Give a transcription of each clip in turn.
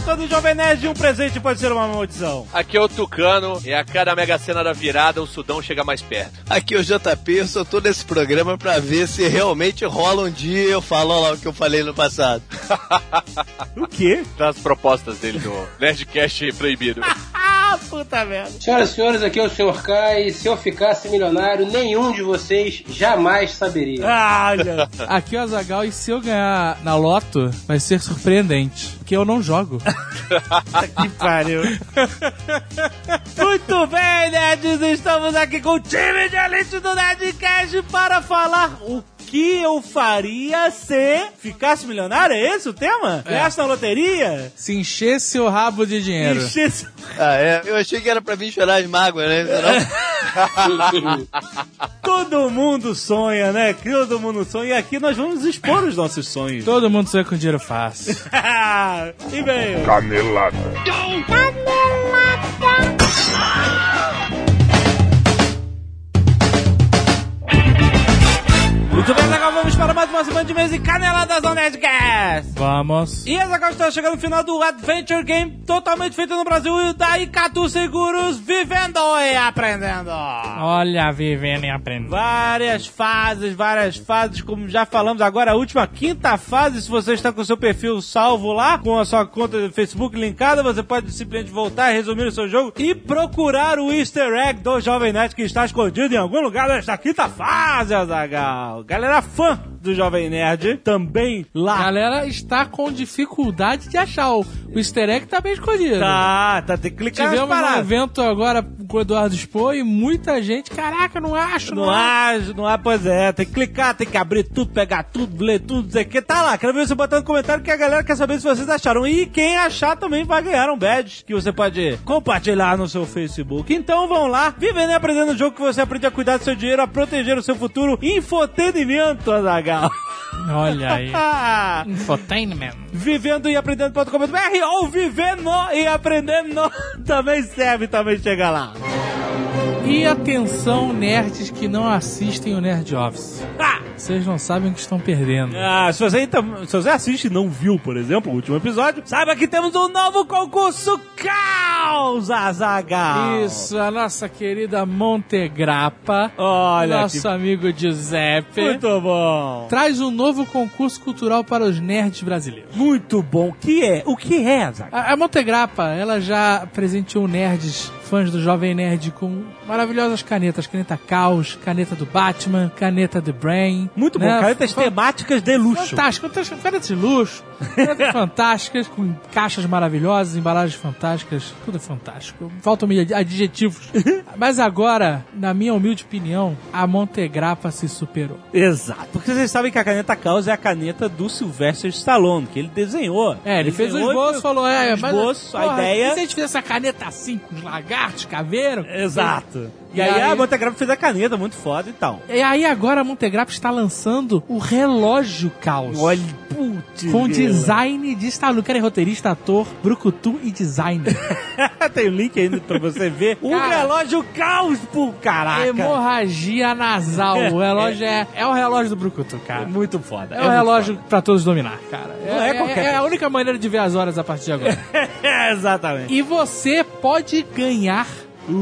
Alexandre Antônio Jovem Nerd e um presente pode ser uma maldição. Aqui é o Tucano e a cada mega cena da virada o Sudão chega mais perto. Aqui é o JP, eu só tô nesse programa pra ver se realmente rola um dia e eu falo lá o que eu falei no passado. O quê? Das propostas dele do Nerdcast proibido. Ah, puta merda. Senhoras e senhores, aqui é o Sr. K e se eu ficasse milionário, nenhum de vocês jamais saberia. Ah, olha. Aqui é o Azagal e se eu ganhar na loto, vai ser surpreendente. Porque eu não jogo. que pariu. Muito bem, nerds, estamos aqui com o time de elite do Nerdcast para falar o que eu faria se ficasse milionário. É esse o tema? É. Ganhasse na loteria? Se enchesse o rabo de dinheiro. Enchesse... Ah, é? Eu achei que era pra vir chorar de mágoa, né? Não? Todo mundo sonha, né? Todo mundo sonha. E aqui nós vamos expor os nossos sonhos. Todo mundo sonha com dinheiro fácil. e veio. Canelada. Muito bem, Zagal, vamos para mais uma semana de mês e caneladas ao Nerdcast. Vamos. E Zagal está chegando no final do Adventure Game, totalmente feito no Brasil, e da Icatu Seguros, vivendo e aprendendo. Olha, vivendo e aprendendo. Várias fases, várias fases, como já falamos agora, a última quinta fase, se você está com o seu perfil salvo lá, com a sua conta do Facebook linkada, você pode simplesmente voltar, resumir o seu jogo e procurar o easter egg do Jovem Nerd que está escondido em algum lugar desta quinta fase, Azagal. Galera fã do Jovem Nerd, também A lá. galera está com dificuldade de achar. O, o easter egg tá bem escondido. Tá, tá, tem que clicar Tivemos um evento agora com o Eduardo Expo e muita gente, caraca, não acho, Não há, não há, pois é, tem que clicar, tem que abrir tudo, pegar tudo, ler tudo, dizer que tá lá. Quero ver você botando no comentário que a galera quer saber se vocês acharam. E quem achar também vai ganhar um badge que você pode compartilhar no seu Facebook. Então vão lá, vivendo e aprendendo o jogo que você aprende a cuidar do seu dinheiro, a proteger o seu futuro. Infotenimento, Azagal. Olha aí. Infotainment. vivendo e aprendendo.com.br ou vivendo e aprendendo também serve, também chega lá. E atenção, nerds que não assistem o Nerd Office. Vocês não sabem o que estão perdendo. Ah, se você, então, se você assiste e não viu, por exemplo, o último episódio, saiba que temos um novo concurso Caos Azagal. Isso, a nossa querida Montegrappa, Olha nosso que amigo Giuseppe, muito bom. traz um novo concurso cultural para os nerds brasileiros. Muito bom. O que é? O que é, Azagal? A, a Montegrappa, ela já presenteou nerds, fãs do Jovem Nerd, com maravilhosas canetas. Caneta Caos, caneta do Batman, caneta do Brain. Muito bom. né? Canetas Fa- temáticas de luxo. Fantástico, canetas de luxo, canetas fantásticas, com caixas maravilhosas, embalagens fantásticas, tudo é fantástico. Faltam-me ad- adjetivos. Mas agora, na minha humilde opinião, a Montegrappa se superou. Exato. Porque vocês sabem que a caneta Caos é a caneta do Sylvester Stallone, que ele desenhou. É, ele fez o esboço, e- falou, é, mas... esboço, a porra, ideia- E se a gente fizesse essa caneta assim, com os lagartos, caveiro? Exato. E, E aí, aí- a Montegrappa fez a caneta, muito foda e tal. E aí agora a Montegrappa está lançando o relógio Caos. Olha, putz. Com design de Stallone. Cara, é roteirista, ator, brucutu e designer. Tem o link ainda pra você ver. O Cara. relógio caos, pô, caraca. Hemorragia nasal. O relógio é, é o relógio do brucutu, É cara. muito foda. É, o relógio pra todos dominar, cara. Não é qualquer é a única maneira de ver as horas a partir de agora. É, exatamente. e você pode ganhar Uh.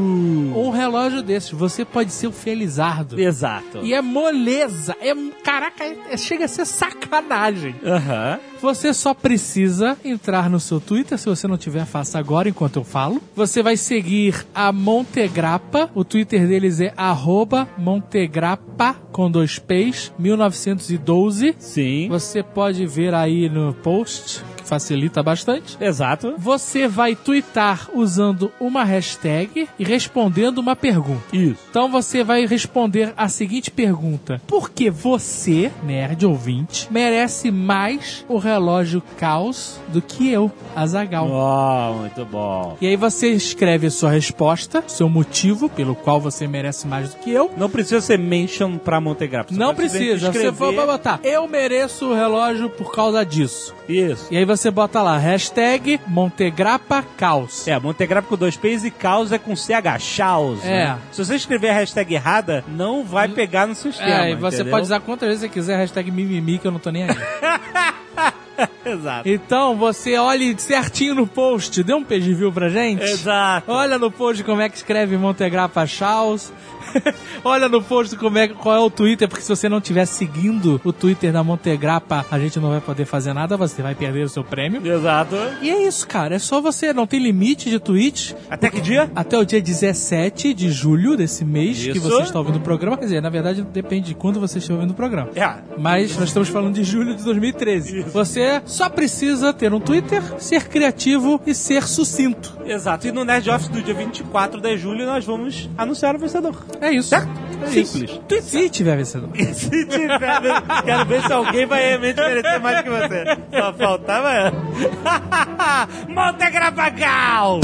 um relógio desses. Você pode ser o Felizardo. Exato. E é moleza. É, caraca, é- chega a ser sacanagem. Aham. Você só precisa entrar no seu Twitter, se você não tiver, faça agora enquanto eu falo. Você vai seguir a Montegrappa, o Twitter deles é arroba Montegrappa, com dois P's, 1912. Sim. Você pode ver aí no post facilita bastante. Exato. Você vai twittar usando uma hashtag e respondendo uma pergunta. Isso. Então você vai responder a seguinte pergunta: Por que você, nerd ouvinte, merece mais o relógio Caos do que eu, Azagal? Oh, muito bom. E aí você escreve a sua resposta, seu motivo pelo qual você merece mais do que eu. Não precisa ser mention pra Montegrappa. Você Não precisa, você for pra botar. Eu mereço o relógio por causa disso. Isso. E aí você bota lá, hashtag Montegrappa Caos. É, Montegrappa com dois P's e caos é com CH, chaos. É. né? Se você escrever a hashtag errada, não vai pegar no sistema. É, e você entendeu? pode usar quantas vezes você quiser, hashtag mimimi, que eu não tô nem aí. Exato. então, você olhe certinho no post, dê um page view pra gente. Exato. Olha no post como é que escreve Montegrappa Chaus. Olha no post como é, qual é o Twitter, porque se você não estiver seguindo o Twitter da Montegrappa, a gente não vai poder fazer nada, você vai perder o seu prêmio. Exato. E é isso, cara. É só você, não tem limite de tweets. Até que dia? Até o dia 17 de julho desse mês que Isso. você está ouvindo o programa. Quer dizer, na verdade, depende de quando você estiver ouvindo o programa. É. Mas nós estamos falando de julho de 2013. Você só precisa ter um Twitter, ser criativo e ser sucinto. Exato. E no Nerd Office do dia 24 de julho nós vamos anunciar o vencedor. É isso. Certo? É Simples. isso. Se tiver vencedor. Se tiver, quero ver se alguém vai realmente merecer mais que você. Só faltava. Montegrappa Gal!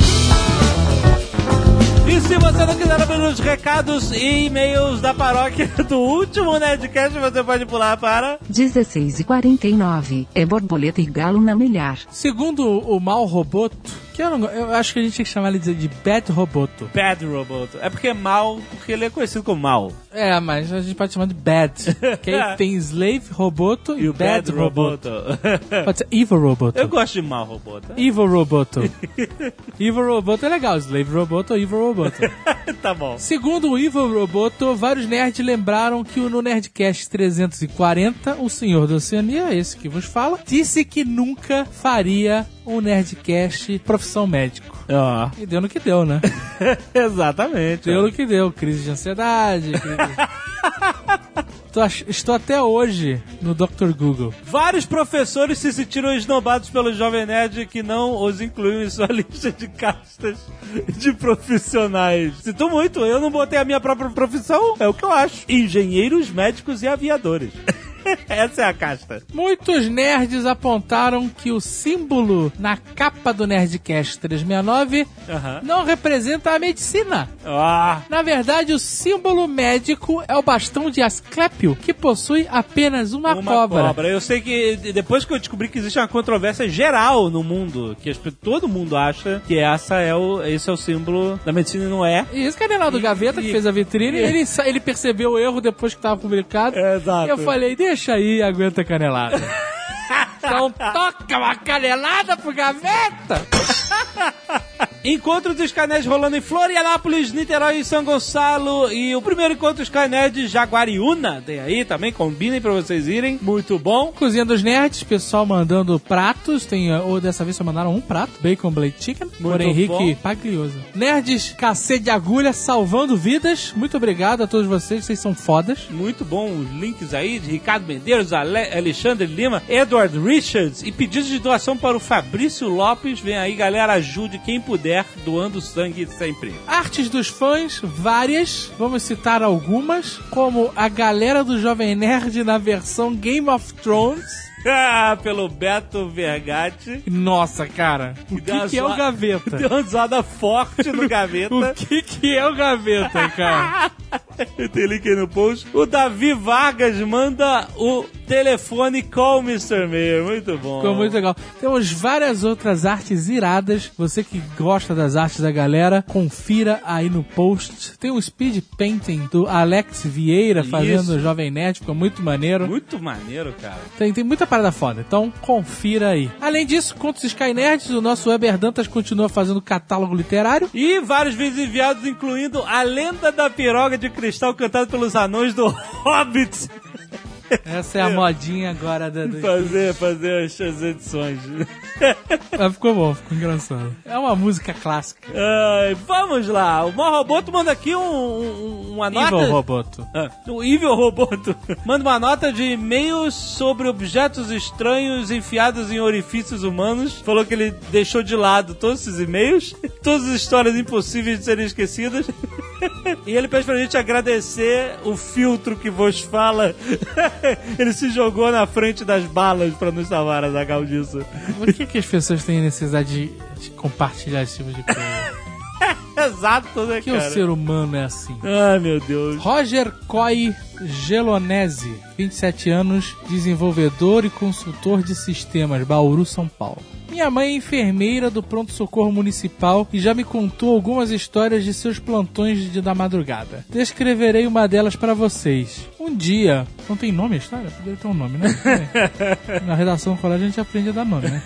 E se você não quiser abrir os recados e e-mails da paróquia do último Nerdcast, você pode pular para. 16 e 49. É borboleta e galo na milhar. Segundo o Mal Roboto, que eu, não, eu acho que a gente tinha que chamar ele de, Bad Roboto. Bad Roboto. É porque é mal, porque ele é conhecido como mal. É, mas a gente pode chamar de Bad. Que aí tem Slave Roboto e, E o Bad, Bad, Roboto. Roboto. Pode ser Evil Roboto. Eu gosto de mal Roboto. Evil Roboto. Evil Roboto é legal. Slave Roboto ou Evil Roboto. tá bom. Segundo o Evil Roboto, vários nerds lembraram que no Nerdcast 340, o senhor da Oceania, esse que vos fala, disse que nunca faria um Nerdcast profissão médico. Ó. E deu no que deu, né? Exatamente. Deu no que deu. Crise de ansiedade. Crise... Estou até hoje no Dr. Google. Vários professores se sentiram esnobados pelo Jovem Nerd que não os incluiu em sua lista de castas de profissionais. Sinto muito, eu não botei a minha própria profissão, é o que eu acho. Engenheiros, médicos e aviadores. Essa é a casta. Muitos nerds apontaram que o símbolo na capa do Nerdcast 369 Aham. não representa a medicina. Ah, Na verdade, o símbolo médico é o bastão de Asclepio, que possui apenas uma, uma cobra. cobra. Eu sei que depois que eu descobri que existe uma controvérsia geral no mundo, que todo mundo acha que essa é o, esse é o símbolo da medicina e não é. E esse Canelado E- Gaveta, que e- fez a vitrine, e- ele, ele percebeu o erro depois que estava publicado. É, exato. Eu falei, deixa aí, aguenta a canelada. então toca uma canelada pro Gaveta! Encontro dos Skynet rolando em Florianópolis, Niterói e São Gonçalo. E o primeiro encontro dos Skynet Jaguariúna. Tem aí também, combinem pra vocês irem. Muito bom. Cozinha dos Nerds, pessoal mandando pratos. Tem, uh, ou dessa vez só mandaram um prato: Bacon Blade Chicken. por Henrique bom. Paglioso. Nerds, cacete de agulha, salvando vidas. Muito obrigado a todos vocês, vocês são fodas. Muito bom os links aí de Ricardo Medeiros, Ale Alexandre Lima, Edward Richards e pedidos de doação para o Fabrício Lopes. Vem aí, galera, ajude quem puder, doando sangue sempre. Artes dos fãs, várias. Vamos citar algumas, como a galera do Jovem Nerd na versão Game of Thrones. Ah, pelo Beto Vergatti. Nossa, cara. O que, que é o gaveta? Deu uma zoada forte no gaveta. O que, que é o gaveta, cara? Tem link aí no post. O Davi Vargas manda o telefone Call Mr. Mayor. Muito bom. Ficou muito legal. Temos várias outras artes iradas. Você que gosta das artes da galera, confira aí no post. Tem um speed painting do Alex Vieira fazendo Isso. o Jovem Nerd, ficou muito maneiro. Muito maneiro, cara. Tem, tem muita parada foda, então confira aí. Além disso, Contos Sky Nerds, o nosso Weber Dantas continua fazendo catálogo literário. E vários vídeos enviados, incluindo a lenda da piroga de cristal cantada pelos anões do Hobbit. Essa é a modinha agora da. do- Fazer, fazer as, as edições. Mas ficou bom, ficou engraçado. É uma música clássica. Vamos lá. O Morroboto manda aqui um, um- uma nota. Evil Roboto. Ah, o Evil Roboto manda uma nota de e-mails sobre objetos estranhos enfiados em orifícios humanos. Falou que ele deixou de lado todos esses e-mails, todas as histórias impossíveis de serem esquecidas. E ele pede pra gente agradecer o filtro que vos fala. Ele se jogou na frente das balas pra nos salvar, Azagal, disso. Por que, que as pessoas têm necessidade de, de compartilhar esse tipo de coisa? Exato, né, Por que o cara? ser humano é assim? Ai, meu Deus. Roger Coy Gelonese, 27 anos, desenvolvedor e consultor de sistemas, Bauru, São Paulo. Minha mãe é enfermeira do pronto-socorro municipal e já me contou algumas histórias de seus plantões de, da madrugada. Descreverei uma delas para vocês. Um dia, não tem nome a história? Poderia ter um nome, né? Na redação do colégio a gente aprende a dar nome, né?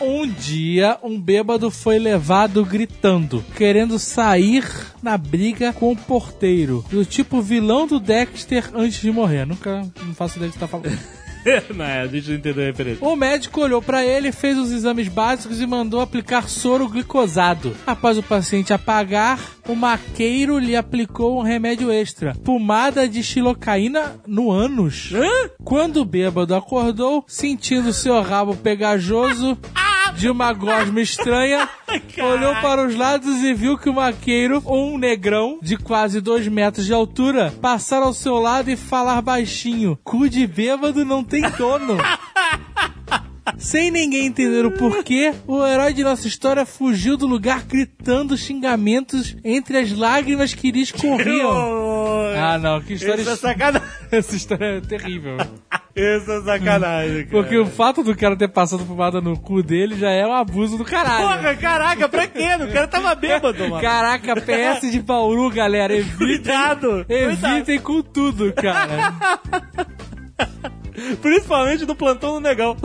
Um dia, um bêbado foi levado gritando, querendo sair na briga com o porteiro. Do tipo vilão do Dexter antes de morrer. Nunca não faço ideia que você tá falando. não, é, a gente não entendeu a referência. O médico olhou pra ele, fez os exames básicos e mandou aplicar soro glicosado. Após o paciente apagar, o maqueiro lhe aplicou um remédio extra, pomada de xilocaína no ânus. Quando o bêbado acordou, sentindo seu rabo pegajoso de uma gosma estranha, olhou para os lados e viu que o maqueiro, um negrão de quase dois metros de altura, passar ao seu lado e falar baixinho: cu de bêbado não tem dono. Sem ninguém entender o porquê, o herói de nossa história fugiu do lugar gritando xingamentos entre as lágrimas que lhe escorriam. Ah, não, que história. É sacanagem. Essa história é terrível. Isso é sacanagem, cara. Porque o fato do cara ter passado pomada no cu dele já é um abuso do caralho. Porra, caraca, pra quê? O cara tava bêbado, mano. Caraca, PS de Bauru, galera. Evitem, Cuidado. evitem com tudo, cara. Principalmente do plantão do Negão.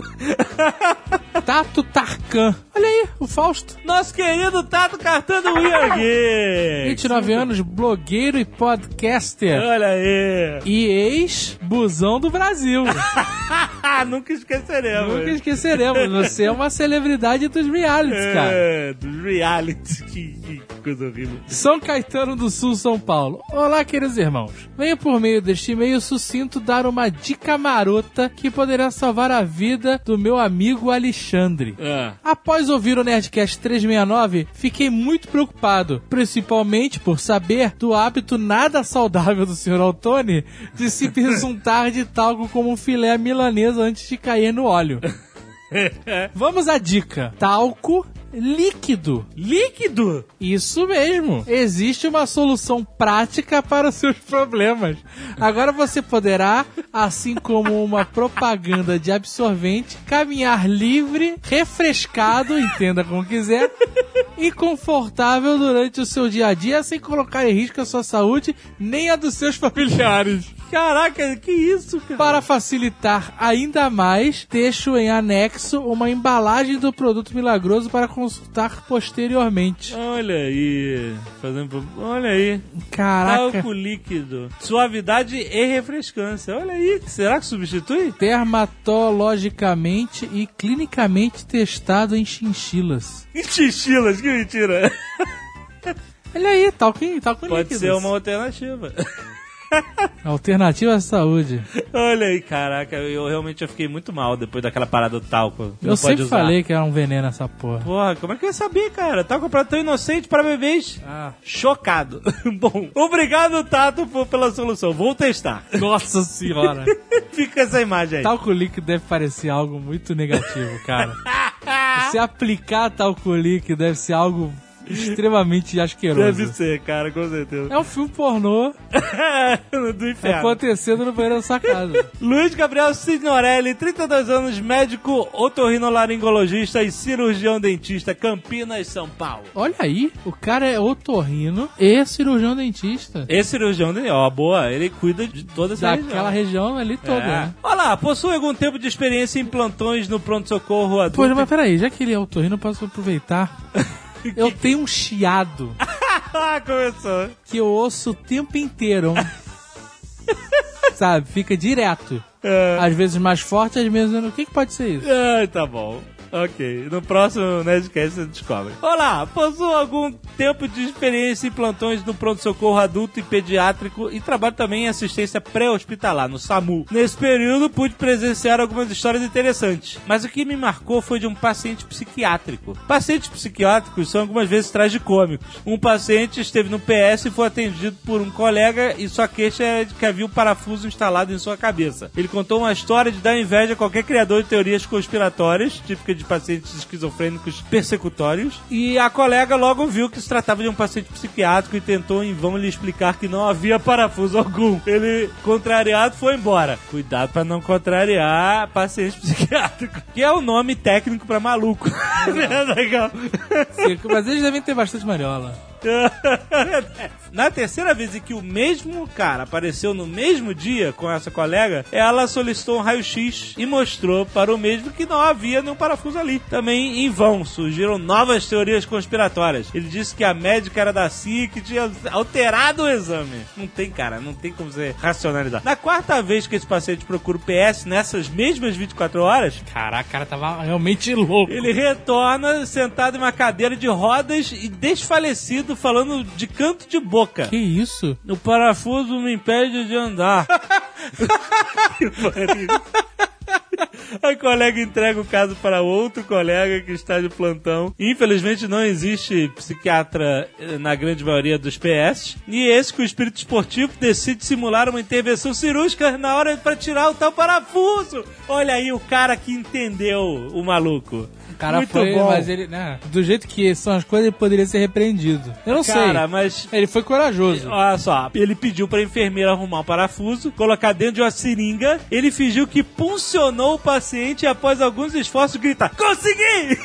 Tato Tarkan. Olha aí, o Fausto. Nosso querido Tato Cartão do We Are Geeks. 29 anos, blogueiro e podcaster. Olha aí. E ex-busão do Brasil. Nunca esqueceremos. Nunca esqueceremos. Você é uma celebridade dos realities, cara. É, dos reality. Que, que coisa horrível. São Caetano do Sul, São Paulo. Olá, queridos irmãos. Venho por meio deste e-mail sucinto dar uma dica marota que poderá salvar a vida do meu amigo Alexandre. Ah. Após ouvir o Nerdcast 369, fiquei muito preocupado, principalmente por saber do hábito nada saudável do Sr. Altoni de se besuntar de talco como um filé milanesa antes de cair no óleo. Vamos à dica: talco líquido. Líquido? Isso mesmo. Existe uma solução prática para os seus problemas. Agora você poderá, assim como uma propaganda de absorvente, caminhar livre, refrescado, entenda como quiser, e confortável durante o seu dia a dia sem colocar em risco a sua saúde nem a dos seus familiares. Caraca, que isso, cara? Para facilitar ainda mais, deixo em anexo uma embalagem do produto milagroso para consultar posteriormente. Olha aí. Fazendo... Olha aí. Caraca. Talco líquido. Suavidade e refrescância. Olha aí. Será que substitui? dermatologicamente e clinicamente testado em chinchilas. Em Chichilas, que mentira. Olha aí, talco, talco Pode líquidos. ser uma alternativa. Alternativa à saúde. Olha aí, caraca, eu realmente eu fiquei muito mal depois daquela parada do talco. Eu sempre falei que era um veneno essa porra. Porra, como é que eu ia saber, cara? Talco pra tão inocente para bebês. Ah. Chocado. Bom, obrigado, Tato, por- pela solução. Vou testar. Nossa senhora. Fica essa imagem aí. talco líquido deve parecer algo muito negativo, cara. Se aplicar talco líquido deve ser algo extremamente asqueroso. Deve ser, cara, com certeza. É um filme pornô do inferno. acontecendo no banheiro da sacada. Luiz Gabriel Signorelli, 32 anos, médico otorrinolaringologista e cirurgião dentista, Campinas, São Paulo. Olha aí, o cara é otorrino e cirurgião dentista. Esse cirurgião, de- ó, boa, ele cuida de toda essa Daquela região. região ali toda, É. né? Olá, possui algum tempo de experiência em plantões no pronto-socorro adulto? Pô, mas peraí, já que ele é otorrino, eu posso aproveitar. Eu tenho um chiado ah, começou. que eu ouço o tempo inteiro. sabe? Fica direto. É. Às vezes mais forte, às vezes menos. O que, que pode ser isso? Ai, tá bom. Ok, no próximo Nerdcast você descobre. Olá, possui algum tempo de experiência em plantões no pronto-socorro adulto e pediátrico e trabalho também em assistência pré-hospitalar, no SAMU. Nesse período, pude presenciar algumas histórias interessantes, mas o que me marcou foi de um paciente psiquiátrico. Pacientes psiquiátricos são algumas vezes tragicômicos. Um paciente esteve no PS e foi atendido por um colega e sua queixa era de que havia um parafuso instalado em sua cabeça. Ele contou uma história de dar inveja a qualquer criador de teorias conspiratórias, típica de pacientes esquizofrênicos persecutórios, e a colega logo viu que se tratava de um paciente psiquiátrico e tentou em vão lhe explicar que não havia parafuso algum. Ele, contrariado, foi embora. Cuidado pra não contrariar paciente psiquiátrico, que é o nome técnico pra maluco. Legal. Mas eles devem ter bastante mariola. Na terceira vez em que o mesmo cara apareceu no mesmo dia com essa colega, ela solicitou um raio-x e mostrou para o mesmo que não havia nenhum parafuso ali. Também em vão, surgiram novas teorias conspiratórias. Ele disse que a médica era da CIA que tinha alterado o exame. Não tem, cara, não tem como você racionalizar. Na quarta vez que esse paciente procura o PS, nessas mesmas 24 horas, Caraca, o cara tava realmente louco. ele retorna sentado em uma cadeira de rodas e desfalecido, falando de canto de boca. Que isso? O parafuso me impede de andar. Que. A colega entrega o caso para outro colega que está de plantão. Infelizmente não existe psiquiatra eh, na grande maioria dos PS. E esse com o espírito esportivo decide simular uma intervenção cirúrgica na hora para tirar o tal parafuso. Olha aí o cara que entendeu o maluco. O cara Muito foi, bom. mas ele. né, do jeito que são as coisas, ele poderia ser repreendido. Eu não Cara, sei. mas Ele foi corajoso. Olha só, ele pediu pra enfermeira arrumar um parafuso, colocar dentro de uma seringa. Ele fingiu que puncionou o paciente e, após alguns esforços, grita: Consegui!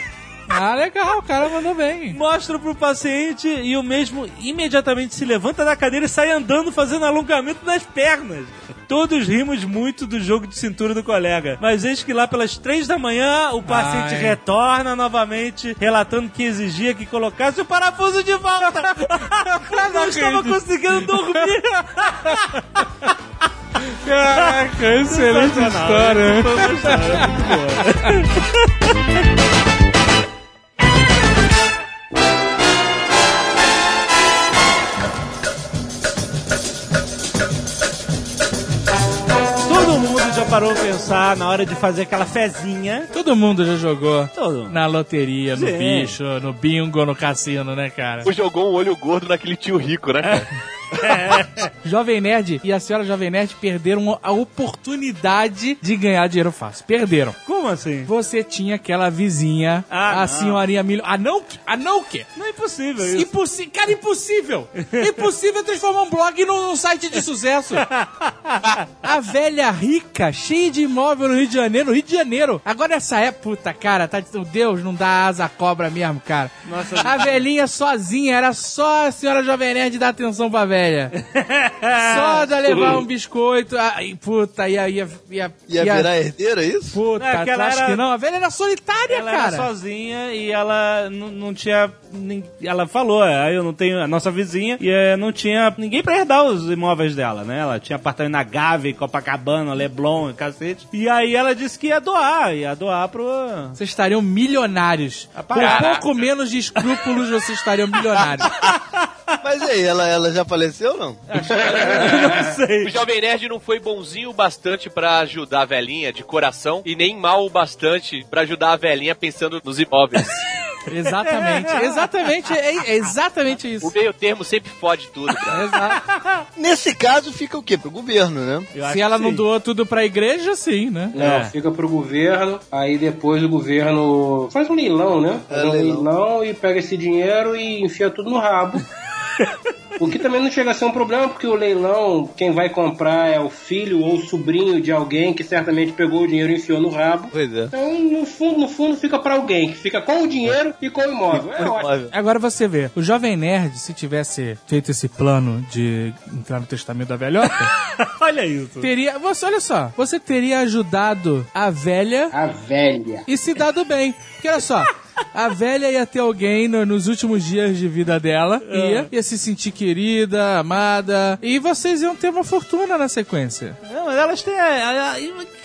Ah, legal, o cara mandou bem. Mostra pro paciente e o mesmo imediatamente se levanta da cadeira e sai andando, fazendo alongamento das pernas. Todos rimos muito do jogo de cintura do colega. Mas eis que lá pelas três da manhã, o paciente Ai. retorna novamente, relatando que exigia que colocasse o parafuso de volta. Não estava conseguindo dormir. Caraca, excelente história. Uma história muito boa. Já parou pra pensar na hora de fazer aquela fezinha. Todo mundo já jogou Todo. na loteria, no Sim. bicho, no bingo, no cassino, né, cara? Ou jogou um olho gordo naquele tio rico, né, cara? Jovem Nerd e a senhora Jovem Nerd perderam a oportunidade de ganhar dinheiro fácil. Perderam. Como assim? Você tinha aquela vizinha, Ah, a não. senhorinha milho. Ah, não? Ah, não o quê? Não é impossível isso. Impossi cara, impossível! impossível transformar um blog num, num site de sucesso. A velha rica, cheia de imóvel no Rio de Janeiro, Rio de Janeiro. Agora essa época, puta, cara, tá, Deus não dá asa à cobra mesmo, cara. Nossa. A velhinha sozinha, era só a senhora Jovem Nerd dar atenção pra velha. Só de levar um biscoito. Aí, puta, ia, ia, ia, Ia virar herdeira, é isso? Puta, É, tu ela acha era- que não? A velha era solitária, Ela cara. era sozinha e ela não, não tinha. Ela falou, ah, eu não tenho. A nossa vizinha, e eh, não tinha ninguém pra herdar os imóveis dela, né? Ela tinha apartamento na Gávea, Copacabana, Leblon, cacete. E aí ela disse que ia doar, ia doar pro. Vocês estariam milionários. Com Caraca. pouco menos de escrúpulos, vocês estariam milionários. Mas aí, ela, ela já faleceu ou não? não sei. O Jovem Nerd não foi bonzinho o bastante pra ajudar a velhinha de coração e nem mal o bastante pra ajudar a velhinha pensando nos imóveis. Exatamente, exatamente, é, é exatamente o isso. meio termo sempre fode tudo, cara. Exato. Nesse caso, fica o quê? Pro governo, né? Eu Se ela não sim. doou tudo pra igreja, sim, né? Não, É. fica pro governo, aí depois o governo faz um leilão, né? Faz É, um leilão. leilão e pega esse dinheiro e enfia tudo no rabo. O que também não chega a ser um problema, porque o leilão, quem vai comprar é o filho ou o sobrinho de alguém que certamente pegou o dinheiro e enfiou no rabo. Pois é. Então, no fundo, no fundo, fica pra alguém que fica com o dinheiro e com o imóvel. É ótimo. Agora você vê, o Jovem Nerd, se tivesse feito esse plano de entrar no testamento da velhota, Olha isso. teria. Você, olha só, você teria ajudado a velha A velha. e se dado bem. Porque olha só, A velha ia ter alguém no- nos últimos dias de vida dela, Ah. ia, ia se sentir querida, amada, e vocês iam ter uma fortuna na sequência. Não, mas elas têm.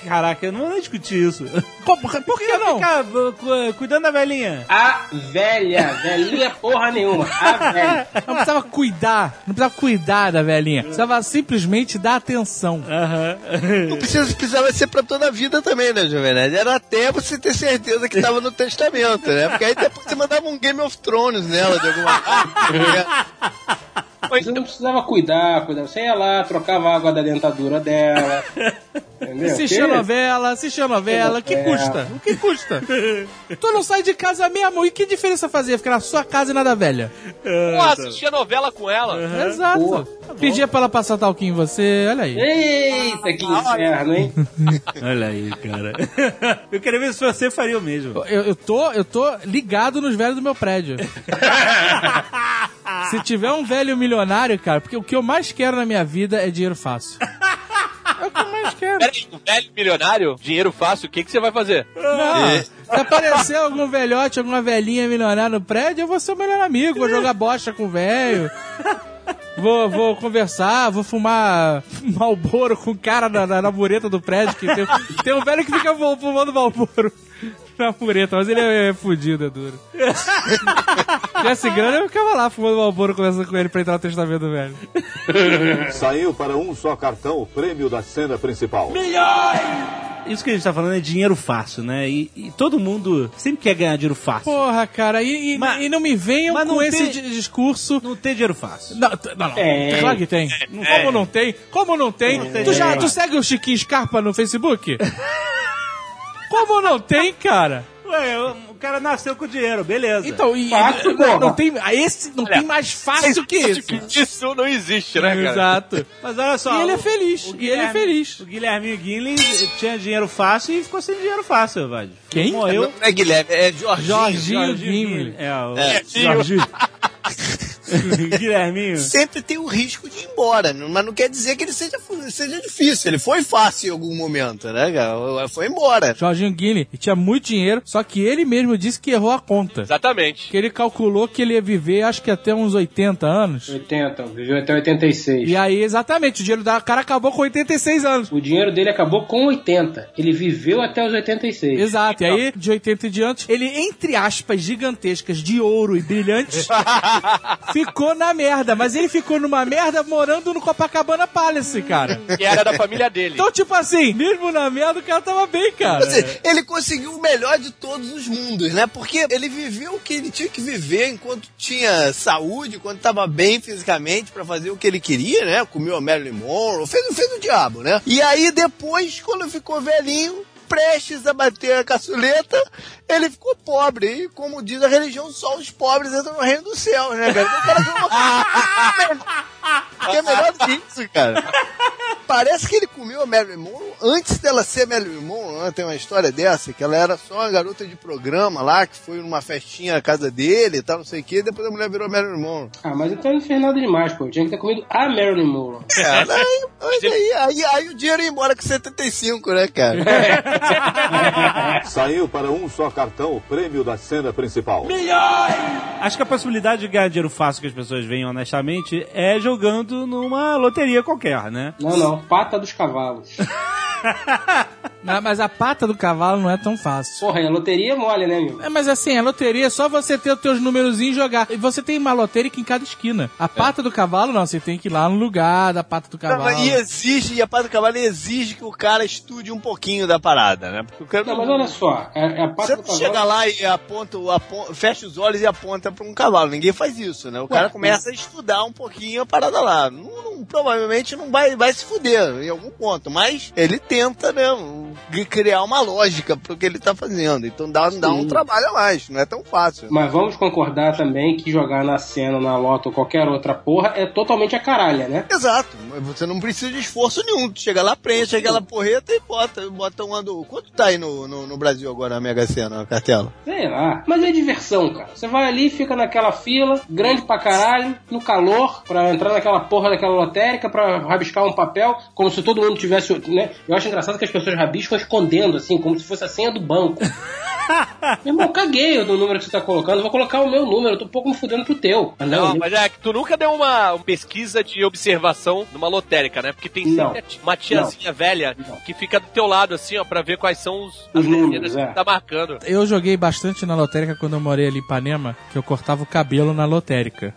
Caraca, eu não vou nem discutir isso. Por que não? Ficar uh, cu- cuidando da velhinha. A velha, velhinha porra nenhuma. A velha. Não precisava cuidar, não precisava cuidar da velhinha. Precisava simplesmente dar atenção. Aham. Não precisa, precisava ser pra toda a vida também, né, Nerd? Era até você ter certeza que tava no testamento, né? Porque aí depois você mandava um Game of Thrones nela de alguma forma. Você não precisava cuidar, cuidar. Você ia lá, trocava a água da dentadura dela. Entendeu? Assistia novela, assistia novela, o que É. custa? O que custa? tu não sai de casa mesmo, e que diferença fazia ficar na sua casa e na da velha? Pô, assistia novela com ela. Exato. Boa. Pedia pra ela passar talquinho em você, olha aí. Eita, que inferno, hein? Olha aí, cara. Eu queria ver se você faria o mesmo. Eu, eu tô, eu tô ligado nos velhos do meu prédio. Se tiver um velho milionário, cara, porque o que eu mais quero na minha vida é dinheiro fácil. É o que eu mais quero. Peraí, um velho milionário, dinheiro fácil, o que, que você vai fazer? Não, se aparecer algum velhote, alguma velhinha milionária no prédio, eu vou ser o melhor amigo, vou jogar bocha com o velho. Vou, vou conversar, vou fumar malboro com o cara na, na, na mureta do prédio. Que tem, tem um velho que fica fu- fumando malboro na mureta, mas ele é, é fudido, é duro. Tivesse grana, eu ficava lá fumando malboro, conversando com ele pra entrar no testamento velho. Saiu para um só cartão o prêmio da cena principal. Isso que a gente tá falando é dinheiro fácil, né? E, e todo mundo sempre quer ganhar dinheiro fácil. Porra, cara, e, e, Mas- e não me venham mas não com esse tem- di- discurso Não tem dinheiro fácil. Não, não, não. Tem. Claro que tem. Como não tem? Como não tem? tem tu já dinheiro tu segue o Chiquinho Scarpa no Facebook? Como não tem, cara? Ué, o cara nasceu com dinheiro, beleza. Então, e, Fácil, não, não tem, ah, esse não tem mais fácil que esse. Isso não existe, né, cara? Exato. Mas olha só. E ele é feliz, o e ele é feliz. O Guilherme Guinley tinha dinheiro fácil e ficou sem dinheiro fácil, velho. Quem? Morreu. Não é Guilherme, é Jorginho. Jorginho Guimle. É, o É. Jorginho. Guilherminho. Sempre tem o risco de ir embora, não- mas não quer dizer que ele seja, seja difícil. Ele foi fácil em algum momento, né, cara? Foi embora. Jorginho Guilherme e tinha muito dinheiro, só que ele mesmo disse que errou a conta. Exatamente. Que ele calculou que ele ia viver, acho que até uns 80 anos. 80, viveu até 86. E aí, exatamente, o dinheiro da cara acabou com 86 anos. O dinheiro dele acabou com 80. Ele viveu até os 86. Exato, e aí, de 80 em diante, ele, entre aspas, gigantescas de ouro e brilhantes, ficou na merda. Mas ele ficou numa merda morando no Copacabana Palace, cara. Que era da família dele. Então, tipo assim, mesmo na merda, o cara tava bem, cara. Quer dizer, ele conseguiu o melhor de todos os mundos, né? Porque ele viveu o que ele tinha que viver enquanto tinha saúde, enquanto estava bem fisicamente pra fazer o que ele queria, né? Comeu a Marilyn Monroe, fez, fez o diabo, né? E aí depois, quando ficou velhinho, prestes a bater a caçuleta, ele ficou pobre. E como diz a religião, só os pobres entram no reino do céu, né, cara? Então o cara viu uma... que é melhor do que isso, cara. Parece que ele comeu a Marilyn Monroe antes dela ser Marilyn Monroe. Né? Tem uma história dessa, que ela era só uma garota de programa lá, que foi numa festinha na casa dele e tal, não sei o quê. Depois a mulher virou Marilyn Monroe. Ah, mas então não fez nada demais, pô. Tinha que ter comido a Marilyn Monroe. É, mas aí, aí, aí o dinheiro ia embora com 75, né, cara? Saiu para um só cartão o prêmio da cena principal. Acho que a possibilidade de ganhar dinheiro fácil que as pessoas veem honestamente é jogando numa loteria qualquer, né? Não, não. Pata dos cavalos. Mas, mas a pata do cavalo não é tão fácil. Porra, a loteria é mole, né, meu? É, mas assim, a loteria é só você ter os teus numerozinhos e jogar. E você tem uma lotérica em cada esquina. A pata do cavalo, não, você tem que ir lá no lugar da pata do Não, cavalo. mas e exige, e a pata do cavalo exige que o cara estude um pouquinho da parada, né? Porque o cara Não, mas olha só. É, é a Você pata do não cavalo. chega lá e aponta, aponta, fecha os olhos e aponta pra um cavalo. Ninguém faz isso, né? O cara começa a estudar um pouquinho a parada lá. Não, não- provavelmente não vai, vai se fuder em algum ponto, mas ele tenta, né? Criar uma lógica pro que ele tá fazendo. Então dá, dá um trabalho a mais, não é tão fácil. Mas vamos concordar também que jogar na cena, na loto ou qualquer outra porra é totalmente a caralha, né? Exato, você não precisa de esforço nenhum. Tu chega lá, preenche aquela porreta e bota, bota um ando. Quanto tá aí no, no, no Brasil agora a Mega Sena, a cartela? Sei lá. Mas é diversão, cara. Você vai ali, fica naquela fila, grande pra caralho, no calor, pra entrar naquela porra daquela lotérica, pra rabiscar um papel, como se todo mundo tivesse, né? Eu acho engraçado que as pessoas rabiscam escondendo, assim, como se fosse a senha do banco. Meu irmão, caguei do número que você tá colocando. Eu vou colocar o meu número. Eu tô um pouco me fudendo pro teu. Ah, Não, não, mas é que tu nunca deu uma, pesquisa de observação numa lotérica, né? Porque tem Não. sempre uma tiazinha velha Não. que fica do teu lado, assim, ó, pra ver quais são os, Os as números, é. que tá marcando. Eu joguei bastante na lotérica quando eu morei ali em Ipanema, que eu cortava o cabelo na lotérica.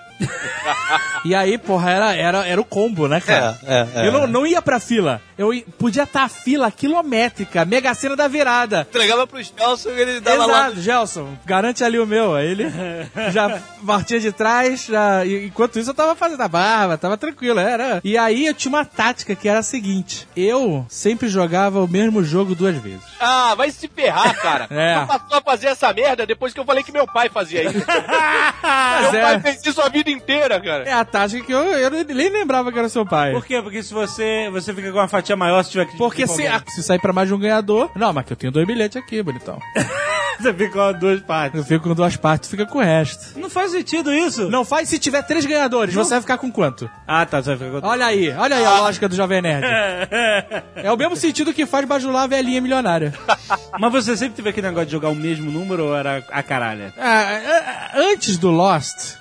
E aí, porra, era, era, era o combo, né, cara? É, é, é. Eu não, não ia pra fila. Eu podia estar a fila quilométrica, mega cena da virada. Entregava pro Gelson e ele dava lá. Exato, Gelson, garante ali o meu. Aí ele já partia de trás, já, enquanto isso eu tava fazendo a barba, tava tranquilo, era. E aí eu tinha uma tática que era a seguinte: eu sempre jogava o mesmo jogo duas vezes. Ah, vai se ferrar, cara. É. Tu passou a fazer essa merda depois que eu falei que meu pai fazia isso. meu é. pai fez isso a vida inteira, cara. É a tática que eu, eu nem lembrava que era seu pai. Por quê? Porque se você, você fica com uma fatia maior se tiver que Porque se, se sair pra mais de um ganhador. Não, mas que eu tenho dois bilhetes aqui, bonitão. você fica com duas partes. Eu fico com duas partes, fica com o resto. Não faz sentido isso. Não faz se tiver três ganhadores, você vai ficar com quanto? Ah, tá, você vai ficar com Olha aí, olha aí a lógica do Jovem Nerd. É o mesmo sentido que faz bajular a velhinha milionária. Mas você sempre teve aquele negócio de jogar o mesmo número ou era a caralha? Ah, ah, antes do Lost,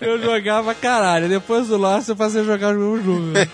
eu jogava caralho. Depois do Lost, eu passei a jogar os mesmos números.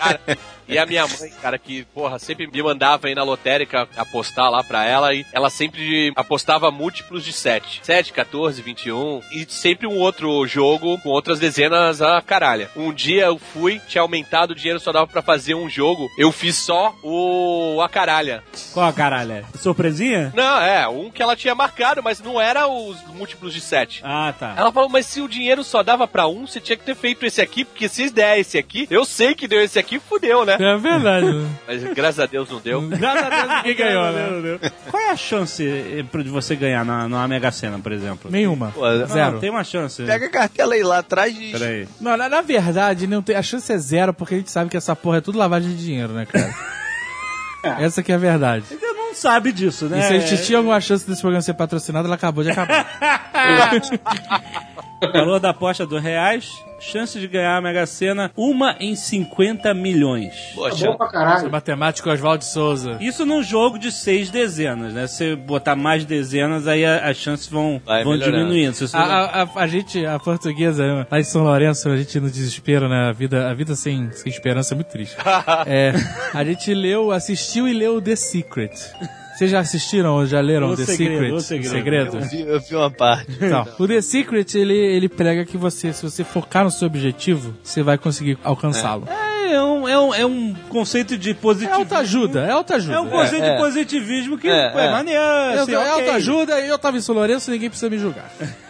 E a minha mãe, cara, que, porra, sempre me mandava aí na lotérica apostar lá pra ela e ela sempre apostava múltiplos de 7. 7, 14, 21 e sempre um outro jogo com outras dezenas a caralho. Um dia eu fui, tinha aumentado o dinheiro, só dava pra fazer um jogo. Eu fiz só o a caralha. Qual a caralha? Surpresinha? Não, é, um que ela tinha marcado, mas não era os múltiplos de 7. Ah, tá. Ela falou, mas se o dinheiro só dava pra um, você tinha que ter feito esse aqui, porque se der esse aqui, eu sei que deu esse aqui, fudeu, né? É verdade. Mas graças a Deus não deu. Graças a Deus ninguém ganhou, né? Qual é a chance eh, pro- de você ganhar na, numa Mega Sena, por exemplo? Nenhuma. Pô, Zero. Não, tem uma chance. Pega a cartela aí lá atrás de. Peraí. Não, na, na verdade, não tem, a chance é zero, porque a gente sabe que essa porra é tudo lavagem de dinheiro, né, cara? Essa que é a verdade. Você não sabe disso, né? E se a gente tinha alguma chance desse programa ser patrocinado, ela acabou de acabar. Valor da aposta do reais, chance de ganhar a Mega Sena, uma em 50 milhões. Poxa, Bom pra caralho. Matemático Oswaldo Souza. Isso num jogo de seis dezenas, né? Se você botar mais dezenas, aí as chances vão, Vai vão melhorando. diminuindo. A, a, a- a gente, a portuguesa, lá em São Lourenço, a gente no desespero, né? A vida, a vida sem, sem esperança é muito triste. é, a gente leu, assistiu e leu The Secret. Vocês já assistiram ou já leram O The Segredo, Secret? O Segredo. Eu vi, eu vi uma parte. Então, o The Secret, ele, ele prega que você, se você focar no seu objetivo, você vai conseguir alcançá-lo. É, é um, é, um, é um conceito de É, positivismo. autoajuda, é autoajuda. É um conceito É, é. de positivismo que É, é, é. maneiro. Eu, assim, é ok. autoajuda e eu tava em São Lourenço, ninguém precisa me julgar.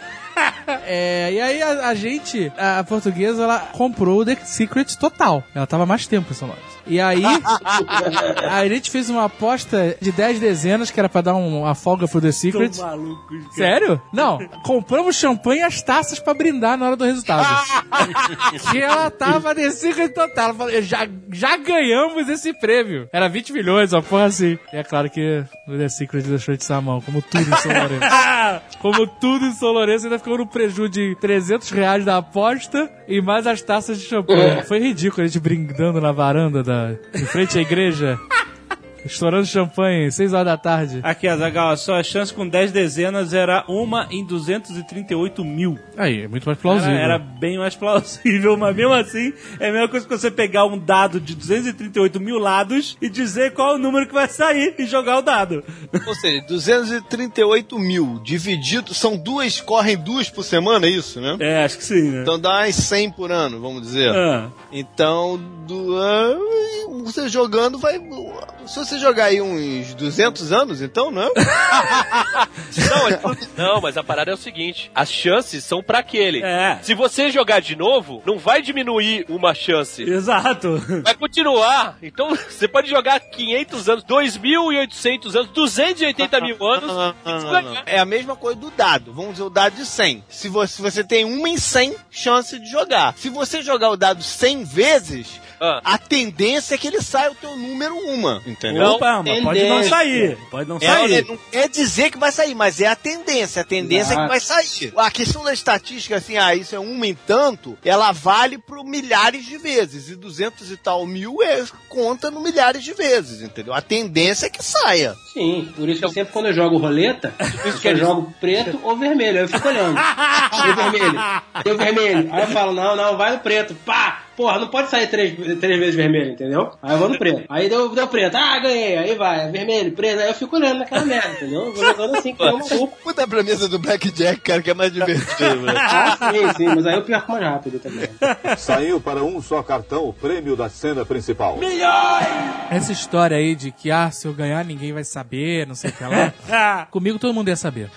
É, e aí a, a gente, a portuguesa, ela comprou o The Secret total. Ela tava mais tempo em São Lourenço. E aí, a gente fez uma aposta de 10 dezenas, que era pra dar um- uma folga pro The Secret. Tô maluco, cara. Sério? Não, compramos champanhe e as taças pra brindar na hora do resultado. que ela tava The Secret total. Ela falou, já, já ganhamos esse prêmio. Era 20 milhões, uma porra assim. E é claro que o The Secret deixou de ser a mão, como tudo em São Lourenço. como tudo em São Lourenço, ainda ficou no prejuízo de 300 reais da aposta e mais as taças de champanhe. Foi ridículo a gente brindando na varanda da, em frente à igreja. Estourando champanhe, 6 horas da tarde. Aqui, Azagal, a sua chance com 10 dezenas era uma em 238 mil. Aí, é muito mais plausível. Era, era bem mais plausível, mas mesmo assim, é a mesma coisa que você pegar um dado de 238 mil lados e dizer qual é o número que vai sair e jogar o dado. Ou seja, 238 mil dividido. São duas, correm duas por semana, é isso, né? É, acho que sim, né? Então dá umas 100 por ano, vamos dizer. Ah, Então, do, ah, você jogando vai. Se você jogar aí uns 200 anos, então, não? Não, é tudo- não, mas a parada é o seguinte: as chances são pra aquele. É. Se você jogar de novo, não vai diminuir uma chance. exato. Vai continuar. Então você pode jogar 500 anos, 2.800 anos, 280 mil anos. Não, e. É a mesma coisa do dado. Vamos dizer o dado de 100. Se você, se você tem uma em 100 chance de jogar. Se você jogar o dado 100 vezes, Ah. a tendência é que ele saia o teu número uma, entendeu? Opa, mas pode não sair. Pode não É, sair. não quer dizer que vai sair, mas é a tendência. A tendência é que Exato. vai sair. A questão da estatística, assim, ah, isso é uma em tanto, ela vale por milhares de vezes. E 200 e tal mil é, conta no milhares de vezes, entendeu? A tendência é que saia. Sim, por isso que sempre quando eu jogo roleta, eu jogo preto ou vermelho. Aí eu fico olhando. Deu vermelho, deu vermelho. Aí eu falo, não, não, vai no preto. Pá! Porra, não pode sair três, três vezes vermelho, entendeu? Aí eu vou no preto. Aí deu, deu preto. Ah, ganhei. Aí vai, vermelho, preto. Aí eu fico olhando naquela merda, entendeu? Eu vou jogando assim, que um maluco. Puta premissa do Blackjack, cara, que é mais divertido, né? Ah, sim, sim, mas aí eu perco mais rápido também. Saiu para um só cartão o prêmio da cena principal. Essa história aí de que, ah, se eu ganhar ninguém vai saber, não sei o que lá. Comigo todo mundo ia saber.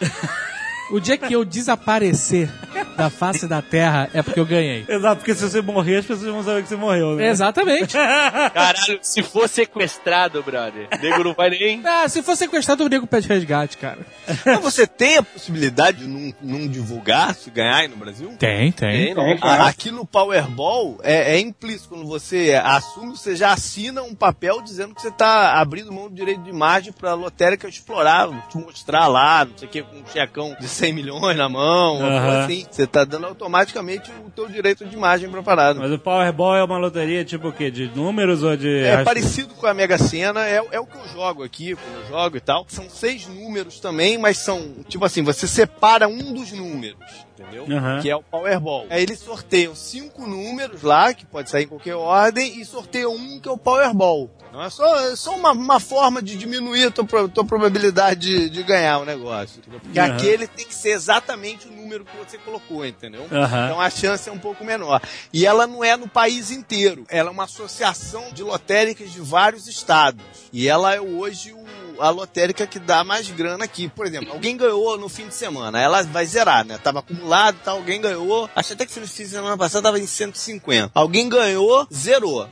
O dia que eu desaparecer da face da terra é porque eu ganhei. Exato, porque se você morrer, as pessoas vão saber que você morreu, né? Exatamente. Caralho, se for sequestrado, brother, o nego não vai nem. Ah, se for sequestrado, eu nego pede resgate, cara. Mas você tem a possibilidade de não, não divulgar se ganhar aí no Brasil? Tem, Tem, não. É, Ah, claro. Aqui no Powerball é, é implícito. Quando você assume, você já assina um papel dizendo que você está abrindo mão do direito de imagem para a lotérica explorar, te mostrar lá, não sei o que, com um checão de 100 milhões na mão, Aham. assim. Você está dando automaticamente o teu direito de imagem pra parada. Mas o Powerball é uma loteria tipo o quê? De números ou de. É parecido com a Mega Sena, é, é o que eu jogo aqui, quando eu jogo e tal. São seis números também, mas são, tipo assim, você separa um dos números, entendeu? Aham. Que é o Powerball. Aí eles sorteiam cinco números lá, que pode sair em qualquer ordem, e sorteiam um que é o Powerball. Não é só, é só uma, uma forma de diminuir a tua, tua probabilidade de, de ganhar o negócio. entendeu? Porque Aham. aquele tem que ser exatamente o número que você colocou, entendeu? Aham. Então a chance é um pouco menor. E ela não é no país inteiro. Ela é uma associação de lotéricas de vários estados. E ela é hoje o- a lotérica que dá mais grana aqui. Por exemplo, alguém ganhou no fim de semana, ela vai zerar, né? Tava acumulado e tal, alguém ganhou. Acho até que no fim de semana passado tava em 150. Alguém ganhou, zerou.